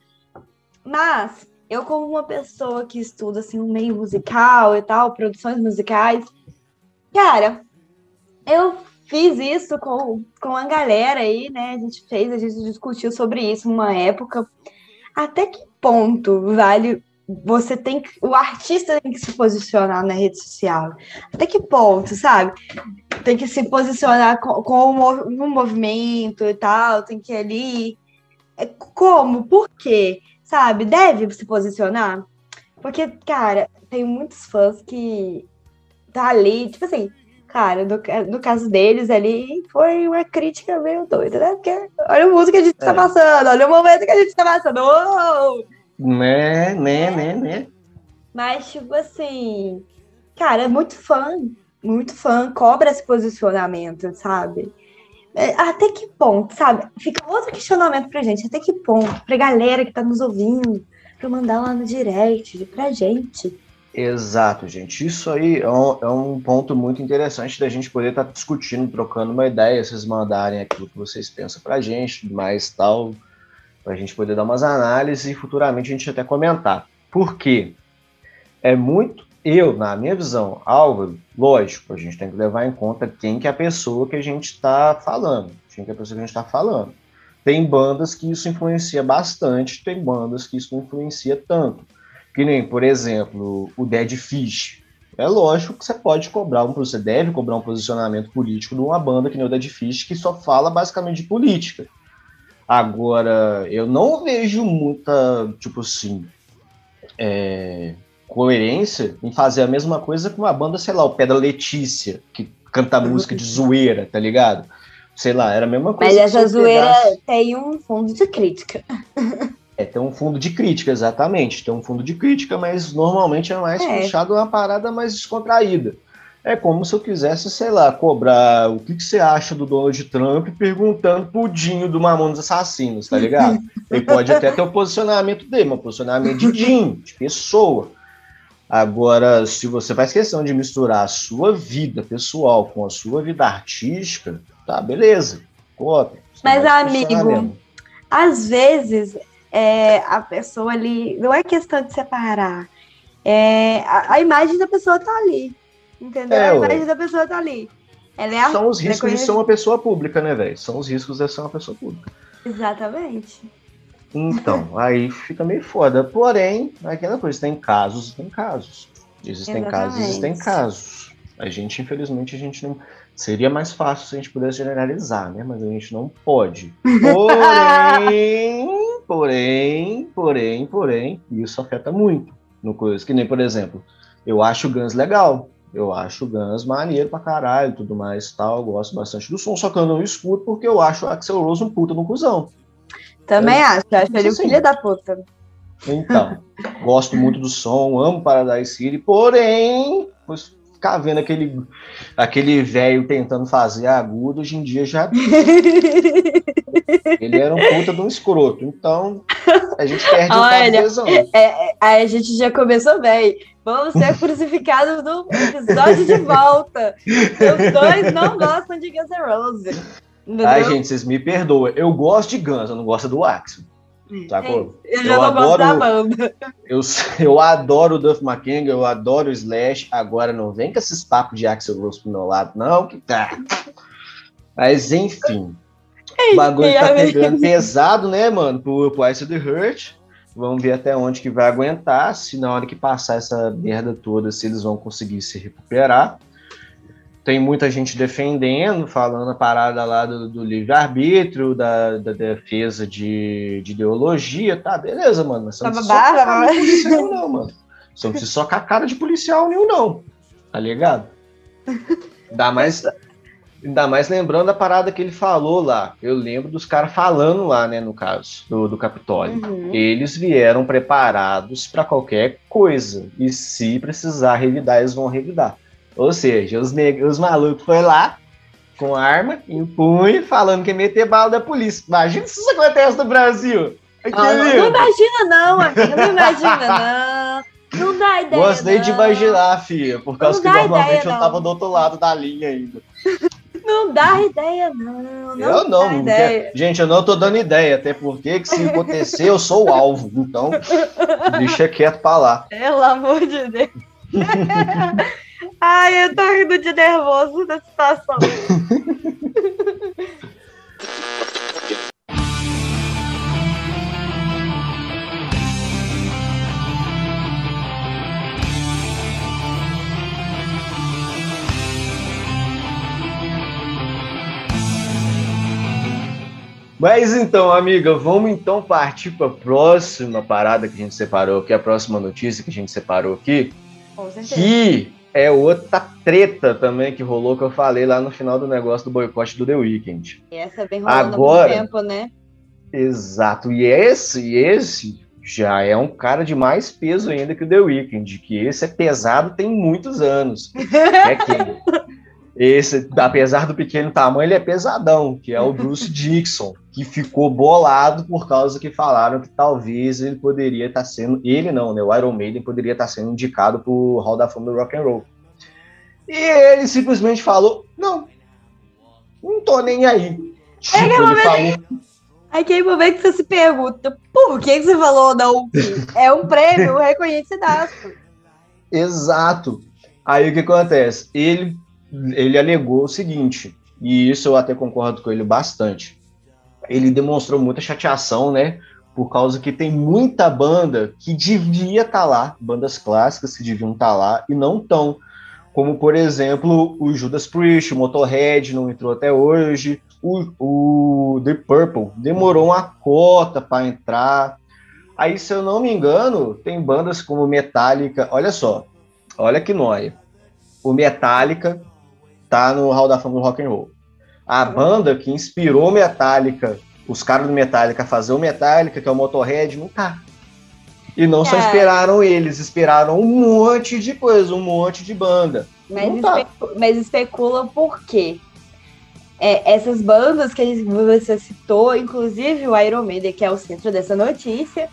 Mas, eu, como uma pessoa que estuda assim, um meio musical e tal, produções musicais, cara, eu fiz isso com, com a galera aí, né? A gente fez, a gente discutiu sobre isso numa época. Até que ponto vale você tem que, o artista tem que se posicionar na rede social. Até que ponto, sabe? Tem que se posicionar com, com um movimento e tal, tem que ir ali. É, como? Por quê? Sabe? Deve se posicionar? Porque, cara, tem muitos fãs que tá ali, tipo assim, cara, no, no caso deles ali, foi uma crítica meio doida, né? Porque olha a música que a gente tá é. tá passando, olha o momento que a gente tá passando. Oh! Né, né, né, né. Mas, tipo assim, cara, é muito fã, muito fã, cobra esse posicionamento, sabe? É, até que ponto, sabe? Fica outro questionamento pra gente, até que ponto, pra galera que tá nos ouvindo, pra mandar lá no direct, pra gente. Exato, gente. Isso aí é um, é um ponto muito interessante da gente poder estar tá discutindo, trocando uma ideia, vocês mandarem aquilo que vocês pensam pra gente, mais tal para a gente poder dar umas análises e futuramente a gente até comentar. Por quê? É muito, eu, na minha visão, Álvaro, lógico, a gente tem que levar em conta quem que é a pessoa que a gente está falando, quem que é a pessoa que a gente está falando. Tem bandas que isso influencia bastante, tem bandas que isso não influencia tanto. Que nem, por exemplo, o Dead Fish. É lógico que você pode cobrar um, você deve cobrar um posicionamento político de uma banda que nem o Dead Fish, que só fala basicamente de política. Agora, eu não vejo muita, tipo assim, é, coerência em fazer a mesma coisa com uma banda, sei lá, o Pedra Letícia, que canta música de zoeira, tá ligado? Sei lá, era a mesma coisa. Mas essa zoeira pegasse... tem um fundo de crítica. É, tem um fundo de crítica, exatamente. Tem um fundo de crítica, mas normalmente é mais é. puxado uma parada mais descontraída. É como se eu quisesse, sei lá, cobrar o que, que você acha do Donald Trump perguntando pro Dinho do Mamonos Assassinos, tá ligado? Ele pode até ter o posicionamento dele, mas o posicionamento de Dinho, de pessoa. Agora, se você faz questão de misturar a sua vida pessoal com a sua vida artística, tá, beleza. Copia. Mas, amigo, às vezes é, a pessoa ali. Não é questão de separar. É, a, a imagem da pessoa tá ali. Entendeu? É, a imagem da pessoa tá ali. Ela é São os riscos de ser uma pessoa pública, né, velho? São os riscos de ser uma pessoa pública. Exatamente. Então, aí fica meio foda. Porém, aquela coisa, tem casos, tem casos. Existem Exatamente. casos, existem casos. A gente, infelizmente, a gente não. Seria mais fácil se a gente pudesse generalizar, né? Mas a gente não pode. Porém, porém, porém, porém, isso afeta muito no coisa. Que nem, por exemplo, eu acho o Guns legal. Eu acho o Guns maneiro pra caralho tudo mais tal. Eu gosto bastante do som, só que eu não escuto porque eu acho o Axel Rose um puta no cuzão. Também eu, acho, acho ele um filho da puta. Então, gosto muito do som, amo Paradise City, porém, ficar vendo aquele aquele velho tentando fazer agudo, hoje em dia já. Ele era um puta de um escroto. Então, a gente perde Olha, o é, é, a gente já começou bem. Vamos ser crucificados no episódio de volta. Os dois não gostam de Guns N' Roses. Entendeu? Ai, gente, vocês me perdoam. Eu gosto de Guns, eu não gosto do Axel. Sacou? Eu já eu não adoro, gosto da banda. Eu, eu adoro o Duff McKagan, eu adoro o Slash. Agora não vem com esses papos de Axel Rose pro meu lado, não, que tá. Mas enfim. O bagulho tá pegando pesado, né, mano, pro, pro Ice the Hurt. Vamos ver até onde que vai aguentar, se na hora que passar essa merda toda, se eles vão conseguir se recuperar tem muita gente defendendo, falando a parada lá do, do livre-arbítrio, da, da, defesa de, de, ideologia, tá, beleza, mano, mas você não precisa socar policial, não, mano. Você não precisa socar a cara de policial nenhum, não, tá ligado? Dá mais, ainda mais lembrando a parada que ele falou lá. Eu lembro dos caras falando lá, né, no caso, do, do Capitólio. Uhum. Eles vieram preparados para qualquer coisa, e se precisar revidar, eles vão revidar. Ou seja, os, os malucos foi lá com arma em punho, falando que ia meter bala da polícia. Imagina se isso acontece no Brasil. Aqui, ah, não, não, imagina, não, amiga. Não imagina, não. Não dá ideia. Gostei não. de imaginar, filha, por causa que normalmente ideia, eu tava do outro lado da linha ainda. Não dá ideia, não. não eu não, não ideia. gente, eu não tô dando ideia, até porque que se acontecer, eu sou o alvo. Então, deixa quieto pra lá. Pelo amor de Deus. Ai, eu tô rindo de nervoso da situação. Mas então, amiga, vamos então partir para a próxima parada que a gente separou, que é a próxima notícia que a gente separou aqui. Com certeza. Que é outra treta também que rolou que eu falei lá no final do negócio do boicote do The Weeknd. E essa vem rolando Agora, há muito tempo, né? Exato. E esse, esse já é um cara de mais peso ainda que o The Weeknd, que esse é pesado tem muitos anos. é que esse, apesar do pequeno tamanho, ele é pesadão, que é o Bruce Dixon, que ficou bolado por causa que falaram que talvez ele poderia estar tá sendo, ele não, né, o Iron Maiden poderia estar tá sendo indicado para o Hall da Fama do Rock and Roll. E ele simplesmente falou, não, não tô nem aí. Tipo, é ele falou... Aquele momento que você se pergunta, por que, que você falou não? É um prêmio reconhecido. Exato. Aí o que acontece? Ele ele alegou o seguinte, e isso eu até concordo com ele bastante. Ele demonstrou muita chateação, né? Por causa que tem muita banda que devia estar tá lá, bandas clássicas que deviam estar tá lá e não estão. Como, por exemplo, o Judas Priest, o Motorhead não entrou até hoje, o, o The Purple demorou uma cota para entrar. Aí, se eu não me engano, tem bandas como Metallica. Olha só, olha que nóia. O Metallica tá no Hall da Fama do Rock and Roll. A banda que inspirou Metallica, os caras do Metallica a fazer o Metallica, que é o Motorhead, não tá. E não é. só esperaram eles, esperaram um monte de coisa, um monte de banda. Mas, tá. especu mas especula por quê? É, essas bandas que você citou, inclusive o Iron Maiden, que é o centro dessa notícia,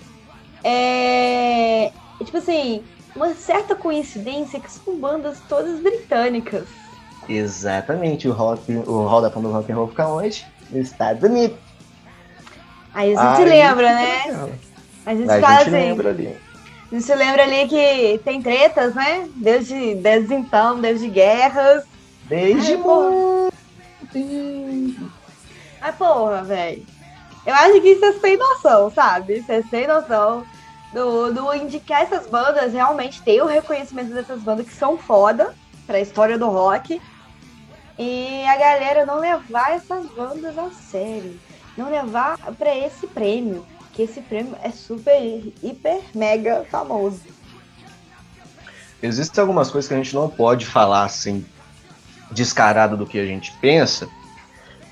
é, tipo assim, uma certa coincidência que são bandas todas britânicas. Exatamente, o, rock, o Hall da Fama do Rock and Roll fica onde? Nos Estados Unidos. Aí a gente Aí, lembra, né? A gente, a fala gente assim, lembra ali. A gente lembra ali que tem tretas, né? Desde, desde então, desde guerras. Desde Ai, porra. Mas porra, velho. Eu acho que vocês têm noção, sabe? Vocês têm noção do, do indicar essas bandas, realmente ter o reconhecimento dessas bandas que são foda pra história do rock. E a galera não levar essas bandas a sério. Não levar para esse prêmio. Que esse prêmio é super, hiper, mega famoso. Existem algumas coisas que a gente não pode falar assim, descarado do que a gente pensa.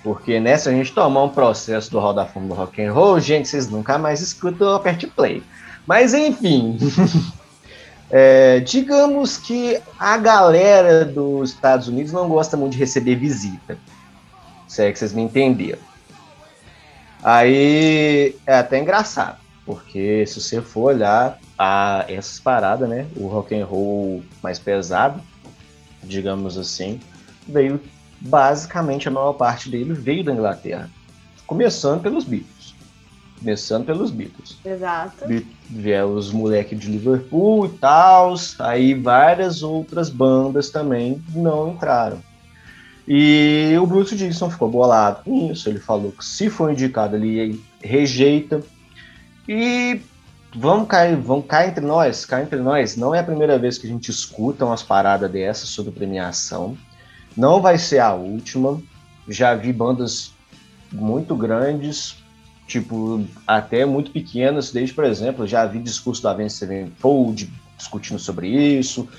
Porque nessa a gente tomar um processo do Roda Fundo do Rock and Roll, gente, vocês nunca mais escutam o Aperte Play. Mas enfim, é, digamos que a galera dos Estados Unidos não gosta muito de receber visita. Se é que vocês me entenderam. Aí é até engraçado, porque se você for olhar a essas paradas, né, o rock and roll mais pesado, digamos assim, veio basicamente a maior parte dele veio da Inglaterra, começando pelos Beatles. Começando pelos Beatles. Exato. Vieram os moleques de Liverpool e tal, aí várias outras bandas também não entraram. E o Bruce Dixon ficou bolado com isso. Ele falou que se for indicado, ele rejeita. E vamos cair, vamos cair entre nós, cair entre nós. Não é a primeira vez que a gente escuta umas paradas dessas sobre premiação. Não vai ser a última. Já vi bandas muito grandes tipo, até muito pequenas, desde, por exemplo, já vi discurso da Avenged Sevenfold discutindo sobre isso,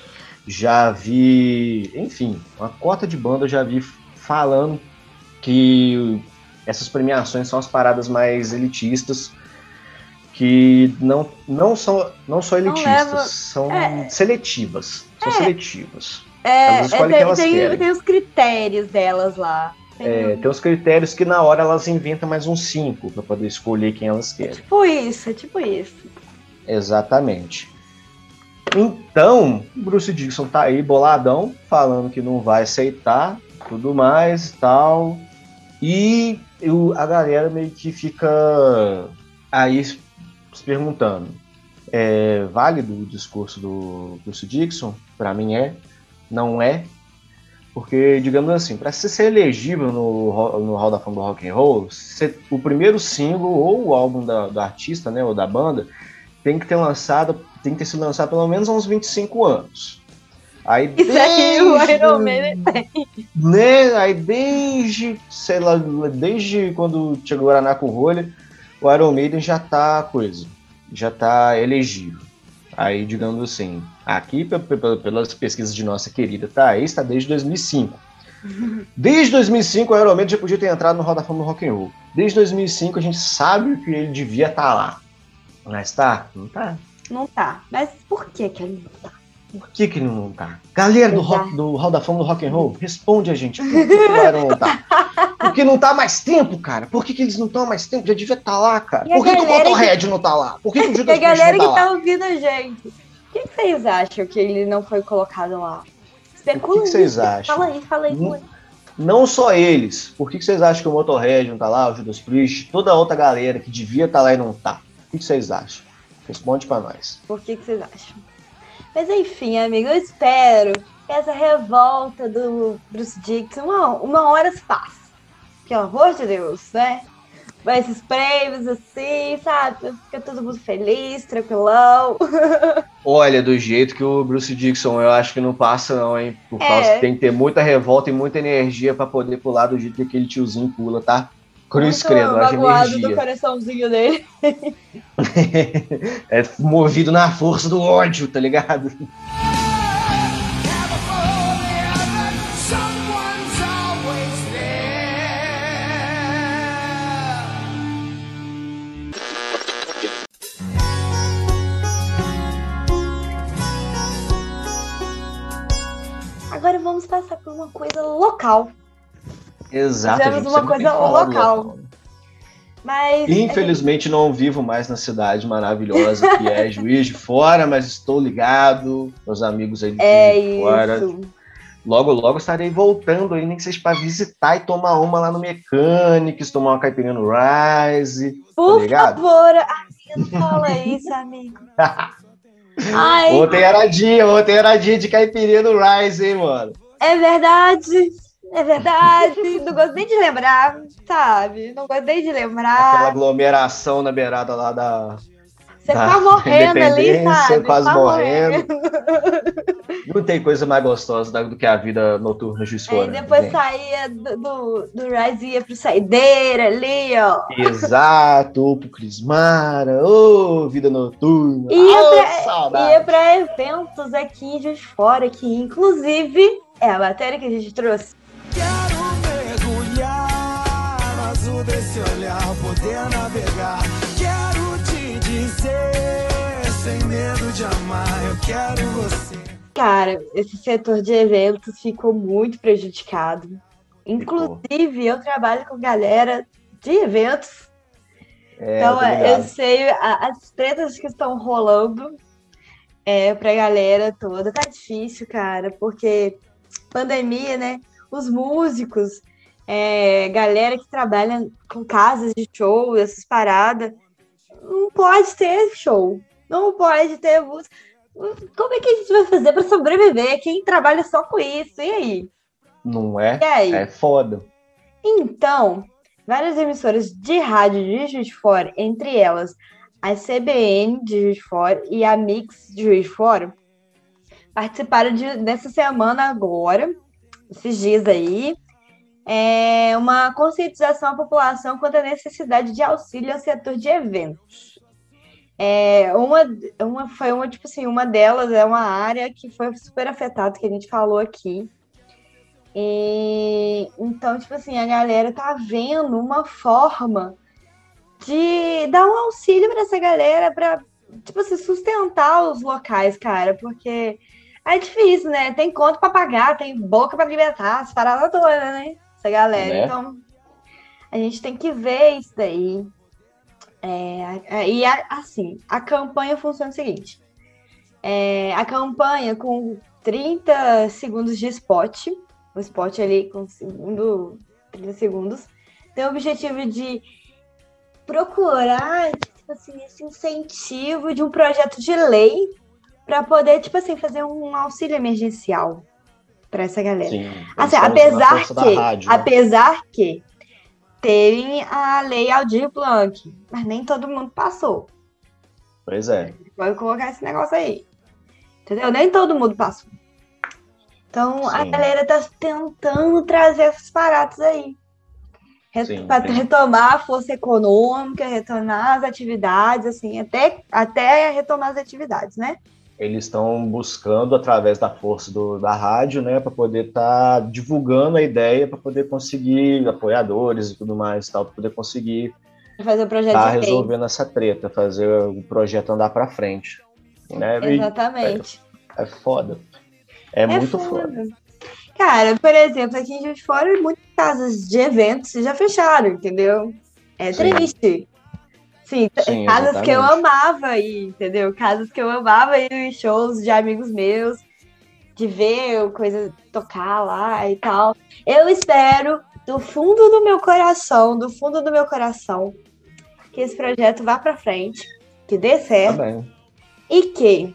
já vi, enfim, uma cota de banda já vi falando que essas premiações são as paradas mais elitistas, que não, não são não são elitistas, leva... são é... seletivas, são é... seletivas. É, elas escolhem é, tem, elas tem, tem os critérios delas lá. É, tem uns critérios que na hora elas inventam mais uns cinco para poder escolher quem elas querem. tipo isso, é tipo isso. Exatamente. Então, Bruce Dixon tá aí boladão, falando que não vai aceitar, tudo mais e tal. E eu, a galera meio que fica aí se perguntando: é válido o discurso do Bruce Dixon? Para mim é. Não é. Porque, digamos assim, para ser elegível no, no Hall da Fama do Rock and Roll, o primeiro single ou o álbum da, do artista, né, ou da banda, tem que ter lançado, tem que ter sido lançado pelo menos há uns 25 anos. Aí Isso desde, aí o Iron Maiden tem. Né, aí desde, sei lá, desde quando chegou o Aranaco Rolha, o Iron Maiden já tá coisa, já tá elegível. Aí, digamos assim, aqui pelas pesquisas de nossa querida Thaís, está desde 2005. Desde 2005 o Maiden já podia ter entrado no Hall da Fama do Rock and Roll. Desde 2005 a gente sabe que ele devia estar tá lá. Mas tá? Não tá. Não tá. Mas por que que ele não tá? Por que, que ele não tá? Galera do, rock, do Hall da Fama do Rock and Roll, responde a gente. Por que, que o não tá? Porque não tá mais tempo, cara. Por que, que eles não estão mais tempo? Já devia estar tá lá, cara. Por que, que o Motorhead que... não tá lá? Por que, que o Judas E a galera tá que tá ouvindo a gente. O que, vocês acham que ele não foi colocado lá? Especula o que, vocês acham? Fala aí, fala aí. Não, não só eles. Por que, que vocês acham que o Motorhead não tá lá, o Judas Priest, toda a outra galera que devia estar tá lá e não tá? O que, vocês acham? Responde para nós. Por que, que vocês acham? Mas enfim, amigo, eu espero que essa revolta do Bruce Dixon uma, uma hora se passe. Pelo amor de Deus, né? Vai esses prêmios assim, sabe? Fica todo mundo feliz, tranquilão. Olha, do jeito que o Bruce Dixon, eu acho que não passa, não, hein? Por causa é. que tem que ter muita revolta e muita energia para poder pular do jeito que aquele tiozinho pula, tá? Cruz credo, haja energia. do coraçãozinho dele. é movido na força do ódio, tá ligado? Passar por uma coisa local Exato. Fizemos uma coisa local. local. Mas. Infelizmente gente... não vivo mais na cidade maravilhosa que é Juiz de Fora, mas estou ligado. Meus amigos aí de é Juiz de isso. Fora. Logo, logo estarei voltando aí, nem que seja para visitar e tomar uma lá no Mechanics, tomar uma caipirinha no Rise. Tá Por tá favor, não fala isso, amigo. Ai, ontem era dia, ontem era dia de caipirinha no Rise, hein, mano? É verdade. É verdade, não gosto nem de lembrar, sabe? Não gosto nem de lembrar. Aquela aglomeração na beirada lá da. Você tá morrendo ali, sabe? Quase tá morrendo. morrendo. Não tem coisa mais gostosa do que a vida noturna. Aí depois gente. saía do, do, do Rise e ia pro Saideira ali, ó. Exato, ou pro Crismara, ô, oh, vida noturna. Ia, oh, pra, ia pra eventos aqui de fora, que inclusive é a matéria que a gente trouxe Quero mergulhar no azul desse olhar, poder navegar. Quero te dizer, sem medo de amar, eu quero você. Cara, esse setor de eventos ficou muito prejudicado. Inclusive, eu trabalho com galera de eventos. É, então, eu sei as tretas que estão rolando é, pra galera toda. Tá difícil, cara, porque pandemia, né? os músicos, é, galera que trabalha com casas de show, essas paradas, não pode ter show, não pode ter música. Como é que a gente vai fazer para sobreviver? Quem trabalha só com isso? E aí? Não é? E aí? É foda. Então, várias emissoras de rádio de Juiz de Fora, entre elas a CBN de Juiz de Fora e a Mix de Juiz de Fora, participaram de, dessa semana agora esses dias aí, é uma conscientização à população quanto à necessidade de auxílio ao setor de eventos. É, uma, uma foi uma, tipo assim, uma delas é uma área que foi super afetada, que a gente falou aqui. E, então, tipo assim, a galera tá vendo uma forma de dar um auxílio para essa galera para tipo assim, sustentar os locais, cara, porque é difícil, né? Tem conta para pagar, tem boca para alimentar, as paradas todas, né? Essa galera. Né? Então, a gente tem que ver isso daí. É, e assim, a campanha funciona o seguinte: é, a campanha com 30 segundos de spot, o spot ali com segundo, 30 segundos, tem o objetivo de procurar tipo assim, esse incentivo de um projeto de lei para poder, tipo assim, fazer um auxílio emergencial para essa galera. Sim, assim, apesar que, rádio, né? apesar que tem a lei Aldir Blanc, mas nem todo mundo passou. Pois é. Pode colocar esse negócio aí. Entendeu? Nem todo mundo passou. Então Sim. a galera tá tentando trazer esses parados aí. Para retomar a força econômica, retornar as atividades, assim, até, até retomar as atividades, né? Eles estão buscando através da força do, da rádio, né, para poder estar tá divulgando a ideia, para poder conseguir apoiadores e tudo mais, tal, para poder conseguir fazer o projeto tá resolvendo essa treta, fazer o projeto andar para frente, né? Exatamente. É, é, foda. É, é muito foda. foda. Cara, por exemplo, aqui em Juiz de Fora, muitas casas de eventos já fecharam, entendeu? É Sim. triste. Sim, Sim casas exatamente. que eu amava ir, entendeu? Casas que eu amava ir em shows de amigos meus, de ver coisa tocar lá e tal. Eu espero, do fundo do meu coração, do fundo do meu coração, que esse projeto vá para frente, que dê certo. Tá e que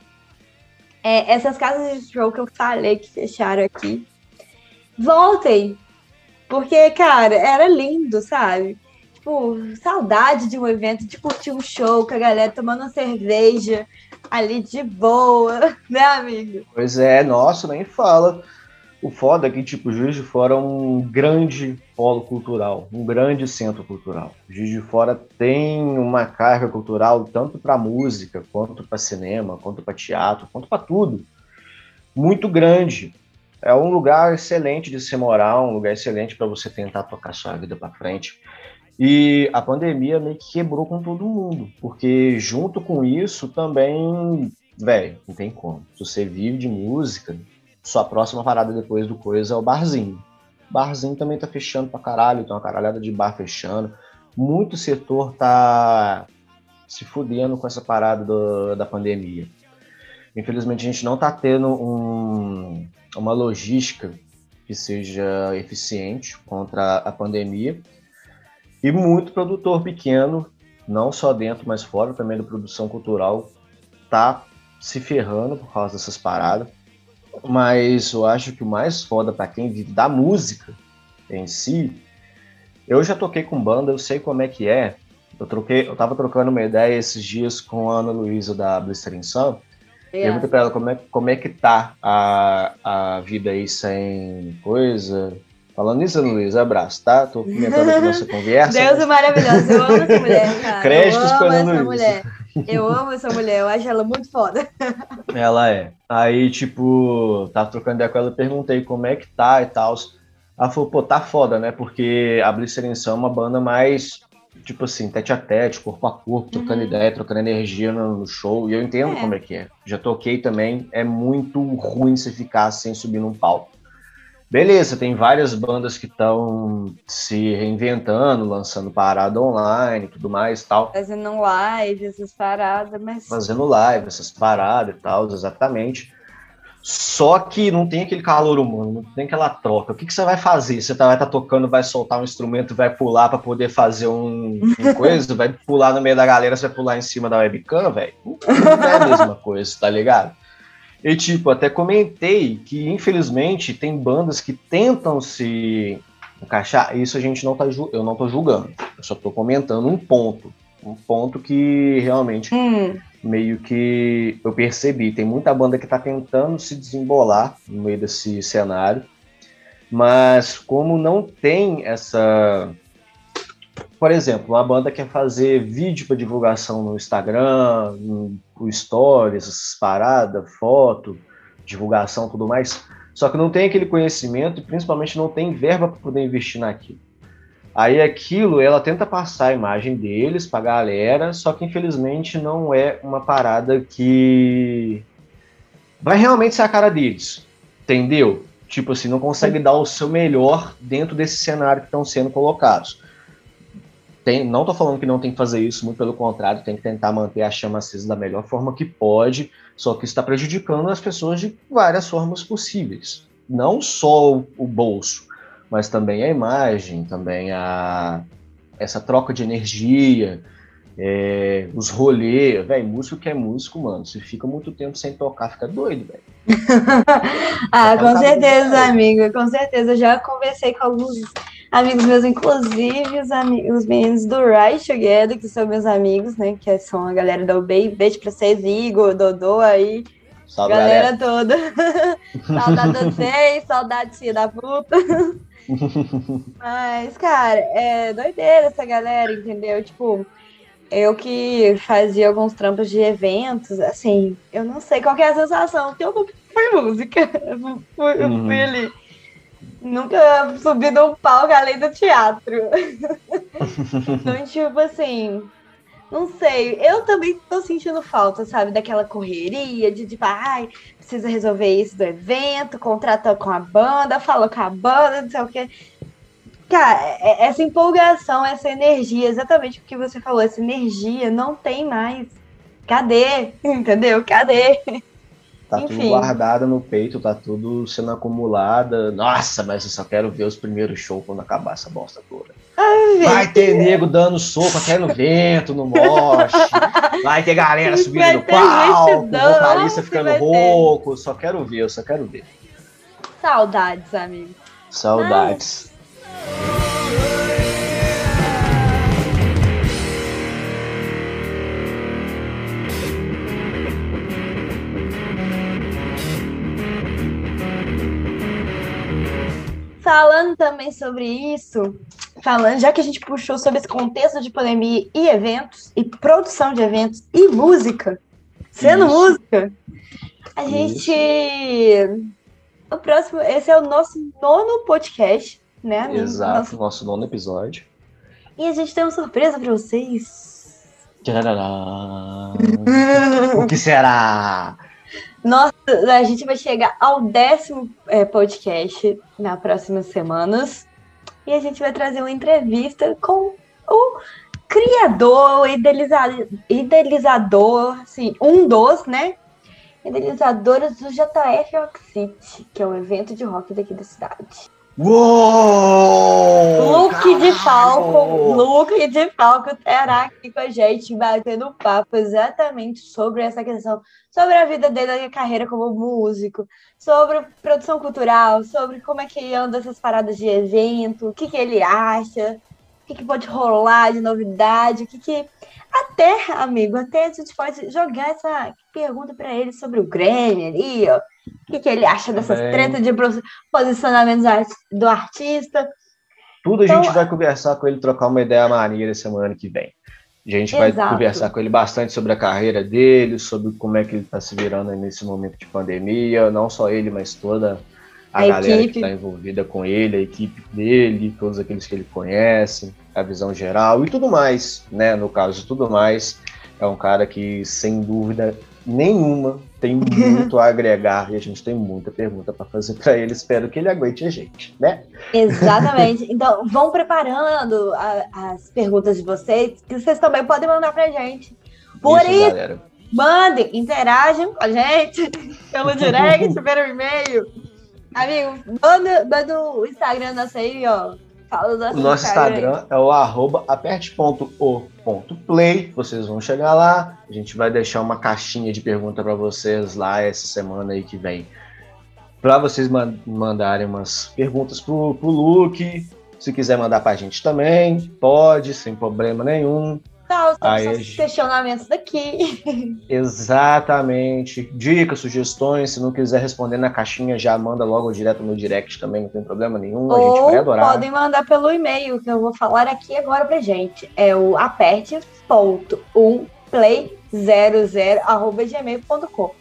é, essas casas de show que eu falei que fecharam aqui voltem. Porque, cara, era lindo, sabe? Tipo, saudade de um evento, de curtir um show com a galera tomando uma cerveja ali de boa, né, amigo? Pois é, nossa, nem fala. O foda é que, tipo, Juiz de Fora é um grande polo cultural, um grande centro cultural. Juiz de Fora tem uma carga cultural tanto para música, quanto para cinema, quanto para teatro, quanto para tudo. Muito grande. É um lugar excelente de se morar, um lugar excelente para você tentar tocar sua vida para frente. E a pandemia meio que quebrou com todo mundo, porque junto com isso também, velho, não tem como. Se você vive de música, sua próxima parada depois do coisa é o barzinho. Barzinho também tá fechando pra caralho, tem uma caralhada de bar fechando. muito setor tá se fudendo com essa parada do, da pandemia. Infelizmente, a gente não está tendo um, uma logística que seja eficiente contra a pandemia. E muito produtor pequeno, não só dentro, mas fora também da produção cultural, tá se ferrando por causa dessas paradas. Mas eu acho que o mais foda para quem vive da música em si, eu já toquei com banda, eu sei como é que é. Eu troquei, eu tava trocando uma ideia esses dias com a Ana Luísa da Blistering Sun. Yeah. Perguntei pra ela como é, como é que tá a, a vida aí sem coisa. Falando nisso, Ana Luísa, abraço, tá? Tô comentando aqui nossa conversa. Deus mas... é maravilhoso, eu amo essa mulher, cara. Créditos para Ana Luísa. Mulher. Eu amo essa mulher, eu acho ela muito foda. Ela é. Aí, tipo, tava trocando ideia com ela, perguntei como é que tá e tal. Ela falou, pô, tá foda, né? Porque a Blisserinção é uma banda mais, tipo assim, tete a tete, corpo a corpo, trocando uhum. ideia, trocando energia no, no, show. E eu entendo é. como é que é. Já toquei também, é muito ruim você ficar sem subir num palco. Beleza, tem várias bandas que estão se reinventando, lançando parada online e tudo mais tal. Fazendo live, essas paradas, mas. Fazendo live, essas paradas e tal, exatamente. Só que não tem aquele calor humano, não tem aquela troca. O que, que você vai fazer? Você tá, vai estar tá tocando, vai soltar um instrumento, vai pular para poder fazer um, um coisa, vai pular no meio da galera, você vai pular em cima da webcam, velho? Não é a mesma coisa, tá ligado? E tipo, até comentei que infelizmente tem bandas que tentam se encaixar. Isso a gente não tá eu não tô julgando. Eu só tô comentando um ponto, um ponto que realmente hum meio que eu percebi. Tem muita banda que está tentando se desembolar no meio desse cenário, mas como não tem essa. Por exemplo, uma banda quer fazer vídeo para divulgação no Instagram, no Stories, parada, foto, divulgação tudo mais, só que não tem aquele conhecimento e principalmente não tem verba para poder investir naquilo. Aí aquilo, ela tenta passar a imagem deles pra galera, só que infelizmente não é uma parada que vai realmente ser a cara deles, entendeu? Tipo assim, não consegue dar o seu melhor dentro desse cenário que estão sendo colocados. Tem, não tô falando que não tem que fazer isso, muito pelo contrário, tem que tentar manter a chama acesa da melhor forma que pode, só que está prejudicando as pessoas de várias formas possíveis. Não só o, o bolso, mas também a imagem, também a essa troca de energia, é, os rolês, velho, músico que é músico, mano, você fica muito tempo sem tocar, fica doido, velho. ah, com certeza, amigo, com certeza. Já conversei com alguns amigos meus, inclusive os, os meninos do Rise Together, que são meus amigos, né, que são a galera da UBEI. Beijo pra vocês, Igor, Dodô aí, Salve, galera, galera. toda. saudade de vocês, saudade de da puta. Mas, cara, é doideira essa galera, entendeu? Tipo, eu que fazia alguns trampos de eventos, assim, eu não sei qual é a sensação que eu fui música. Eu fui, eu fui ali. Nunca subi num palco além do teatro. então, tipo assim, não sei, eu também tô sentindo falta, sabe, daquela correria de tipo, ai, precisa resolver isso do evento, contrata com a banda, fala com a banda, não sei o quê. Cara, é, é, essa empolgação, essa energia, exatamente o que você falou, essa energia não tem mais. Cadê? Entendeu? Cadê? Tá Enfim. tudo guardado no peito, tá tudo sendo acumulado. Nossa, mas eu só quero ver os primeiros shows quando acabar essa bosta toda. Ai, vai ter nego dando soco até no vento, no moche. Vai ter galera subindo no palco, vocalista ficando rouco. Só quero ver, eu só quero ver. Saudades, amigo. Saudades. Ai. Falando também sobre isso, falando, já que a gente puxou sobre esse contexto de pandemia e eventos, e produção de eventos e música, sendo isso. música, a gente. O próximo, esse é o nosso nono podcast, né? Exato, nosso, nosso nono episódio. E a gente tem uma surpresa para vocês. o que será? Nossa, a gente vai chegar ao décimo é, podcast nas próximas semanas. E a gente vai trazer uma entrevista com o criador, idealizador, idealizador, assim, um dos, né? Idealizadores do JF Rock City, que é um evento de rock daqui da cidade. Uou! Luke de Falco, Luke de Falco terá aqui com a gente, batendo papo exatamente sobre essa questão, sobre a vida dele, a carreira como músico, sobre produção cultural, sobre como é que anda essas paradas de evento, o que, que ele acha, o que, que pode rolar de novidade, o que, que. Até, amigo, até a gente pode jogar essa pergunta para ele sobre o Grammy ali, ó. O que, que ele acha dessas tretas de posicionamentos do artista? Tudo a Então- gente vai conversar com ele, trocar uma ideia maneira semana que vem. A gente vai Exato. conversar com ele bastante sobre a carreira dele, sobre como é que ele está se virando nesse momento de pandemia, não só ele, mas toda a, A galera equipe. que está envolvida com ele, a equipe dele, todos aqueles que ele conhece, a visão geral e tudo mais, né? No caso, tudo mais. É um cara que, sem dúvida nenhuma, tem muito a agregar e a gente tem muita pergunta para fazer para ele. Espero que ele aguente a gente, né? Exatamente. Então, vão preparando a- as perguntas de vocês, que vocês também podem mandar pra gente. Por Isso, isso, galera. mandem, interagem com a gente pelo direct, pelo e-mail. Amigo, manda, manda o Instagram nosso aí, ó. Fala nosso, O nosso Instagram é o arroba aperte.o.play. Vocês vão chegar lá. A gente vai deixar uma caixinha de pergunta para vocês lá essa semana aí que vem. Para vocês man- mandarem umas perguntas pro, pro Luke. Se quiser mandar pra gente também, pode, sem problema nenhum. Tá, os Aí, gente. questionamentos daqui. Exatamente. Dicas, sugestões. Se não quiser responder na caixinha, já manda logo direto no direct também, não tem problema nenhum. A gente vai Ou adorar. podem mandar pelo e-mail, que eu vou falar aqui agora pra gente. É o aperte.1play00.gmail.com.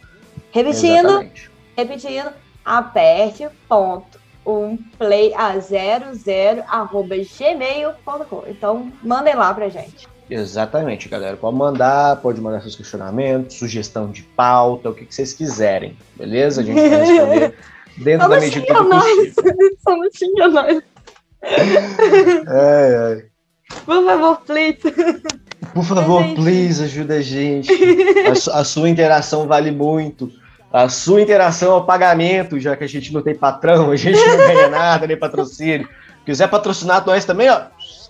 Repetindo, Exatamente. repetindo, aperte ponto um play a 00 arroba gmail.com. Então, mandem lá pra gente. Exatamente, galera. Pode mandar, pode mandar seus questionamentos, sugestão de pauta, o que, que vocês quiserem, beleza? A gente vai responder dentro da não medida do possível. Só não xinga nós. É, é. Por favor, please. Por favor, please, ajuda a gente. A, su- a sua interação vale muito. A sua interação é o pagamento, já que a gente não tem patrão, a gente não ganha nada, nem patrocínio. Quiser patrocinar nós também, ó.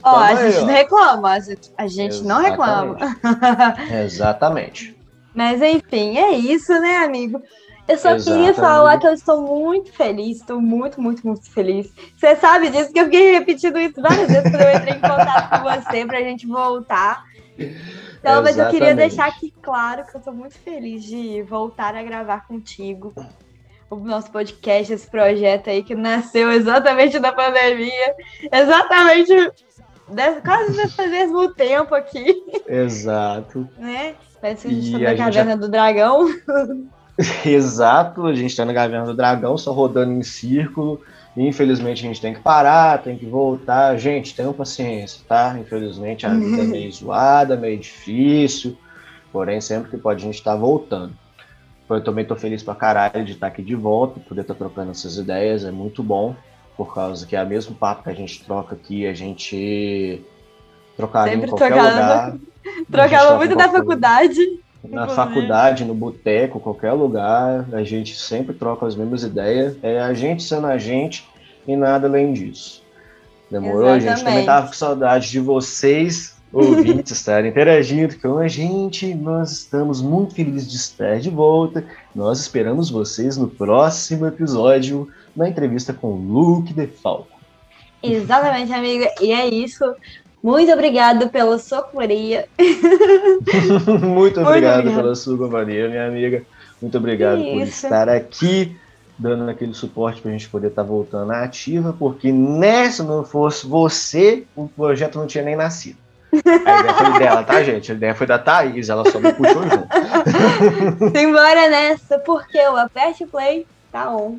Ó, a gente ó. não reclama. A gente, a gente não reclama. Exatamente. Mas enfim, é isso, né, amigo? Eu só queria Exatamente. falar que eu estou muito feliz, estou muito, muito, muito feliz. Você sabe disso, que eu fiquei repetindo isso várias vezes quando eu entrei em contato com você pra gente voltar. Então, mas eu queria Exatamente. deixar aqui claro que eu estou muito feliz de voltar a gravar contigo. O nosso podcast, esse projeto aí que nasceu exatamente na pandemia, exatamente desse- quase nesse mesmo tempo aqui, Exato. né? Parece que a gente E tá a na caverna do dragão. Exato, a gente tá na Caverna do Dragão, só rodando em círculo. E, infelizmente a gente tem que parar, tem que voltar. Gente, tenham paciência, tá? Infelizmente a vida é meio zoada, meio difícil. Porém, sempre que pode a gente tá voltando. Eu também tô feliz pra caralho de estar aqui de volta, poder estar trocando essas ideias, é muito bom. Por causa que é o mesmo papo que a gente troca aqui, a gente trocaria Sempre em qualquer trocava. lugar. Trocava troca muito na faculdade. na faculdade, no boteco, qualquer lugar, a gente sempre troca as mesmas ideias. É a gente sendo a gente e nada além disso. Demorou? A gente também Exatamente. tava com saudade de vocês, ouvintes, estarem interagindo com a gente. Nós estamos muito felizes de estar de volta. Nós esperamos vocês no próximo episódio, na entrevista com o Luke DeFalco. Exatamente, amiga. E é isso. Muito obrigado pela sua companhia. Muito obrigado obrigada. pela sua companhia, minha amiga. Muito obrigado por Isso. estar aqui, dando aquele suporte para a gente poder estar voltando à ativa, porque nessa não fosse você, o projeto não tinha nem nascido. A ideia foi dela, tá, gente? A ideia foi da Thaís, ela só me puxou junto. Simbora nessa, porque o Aperte Play tá on.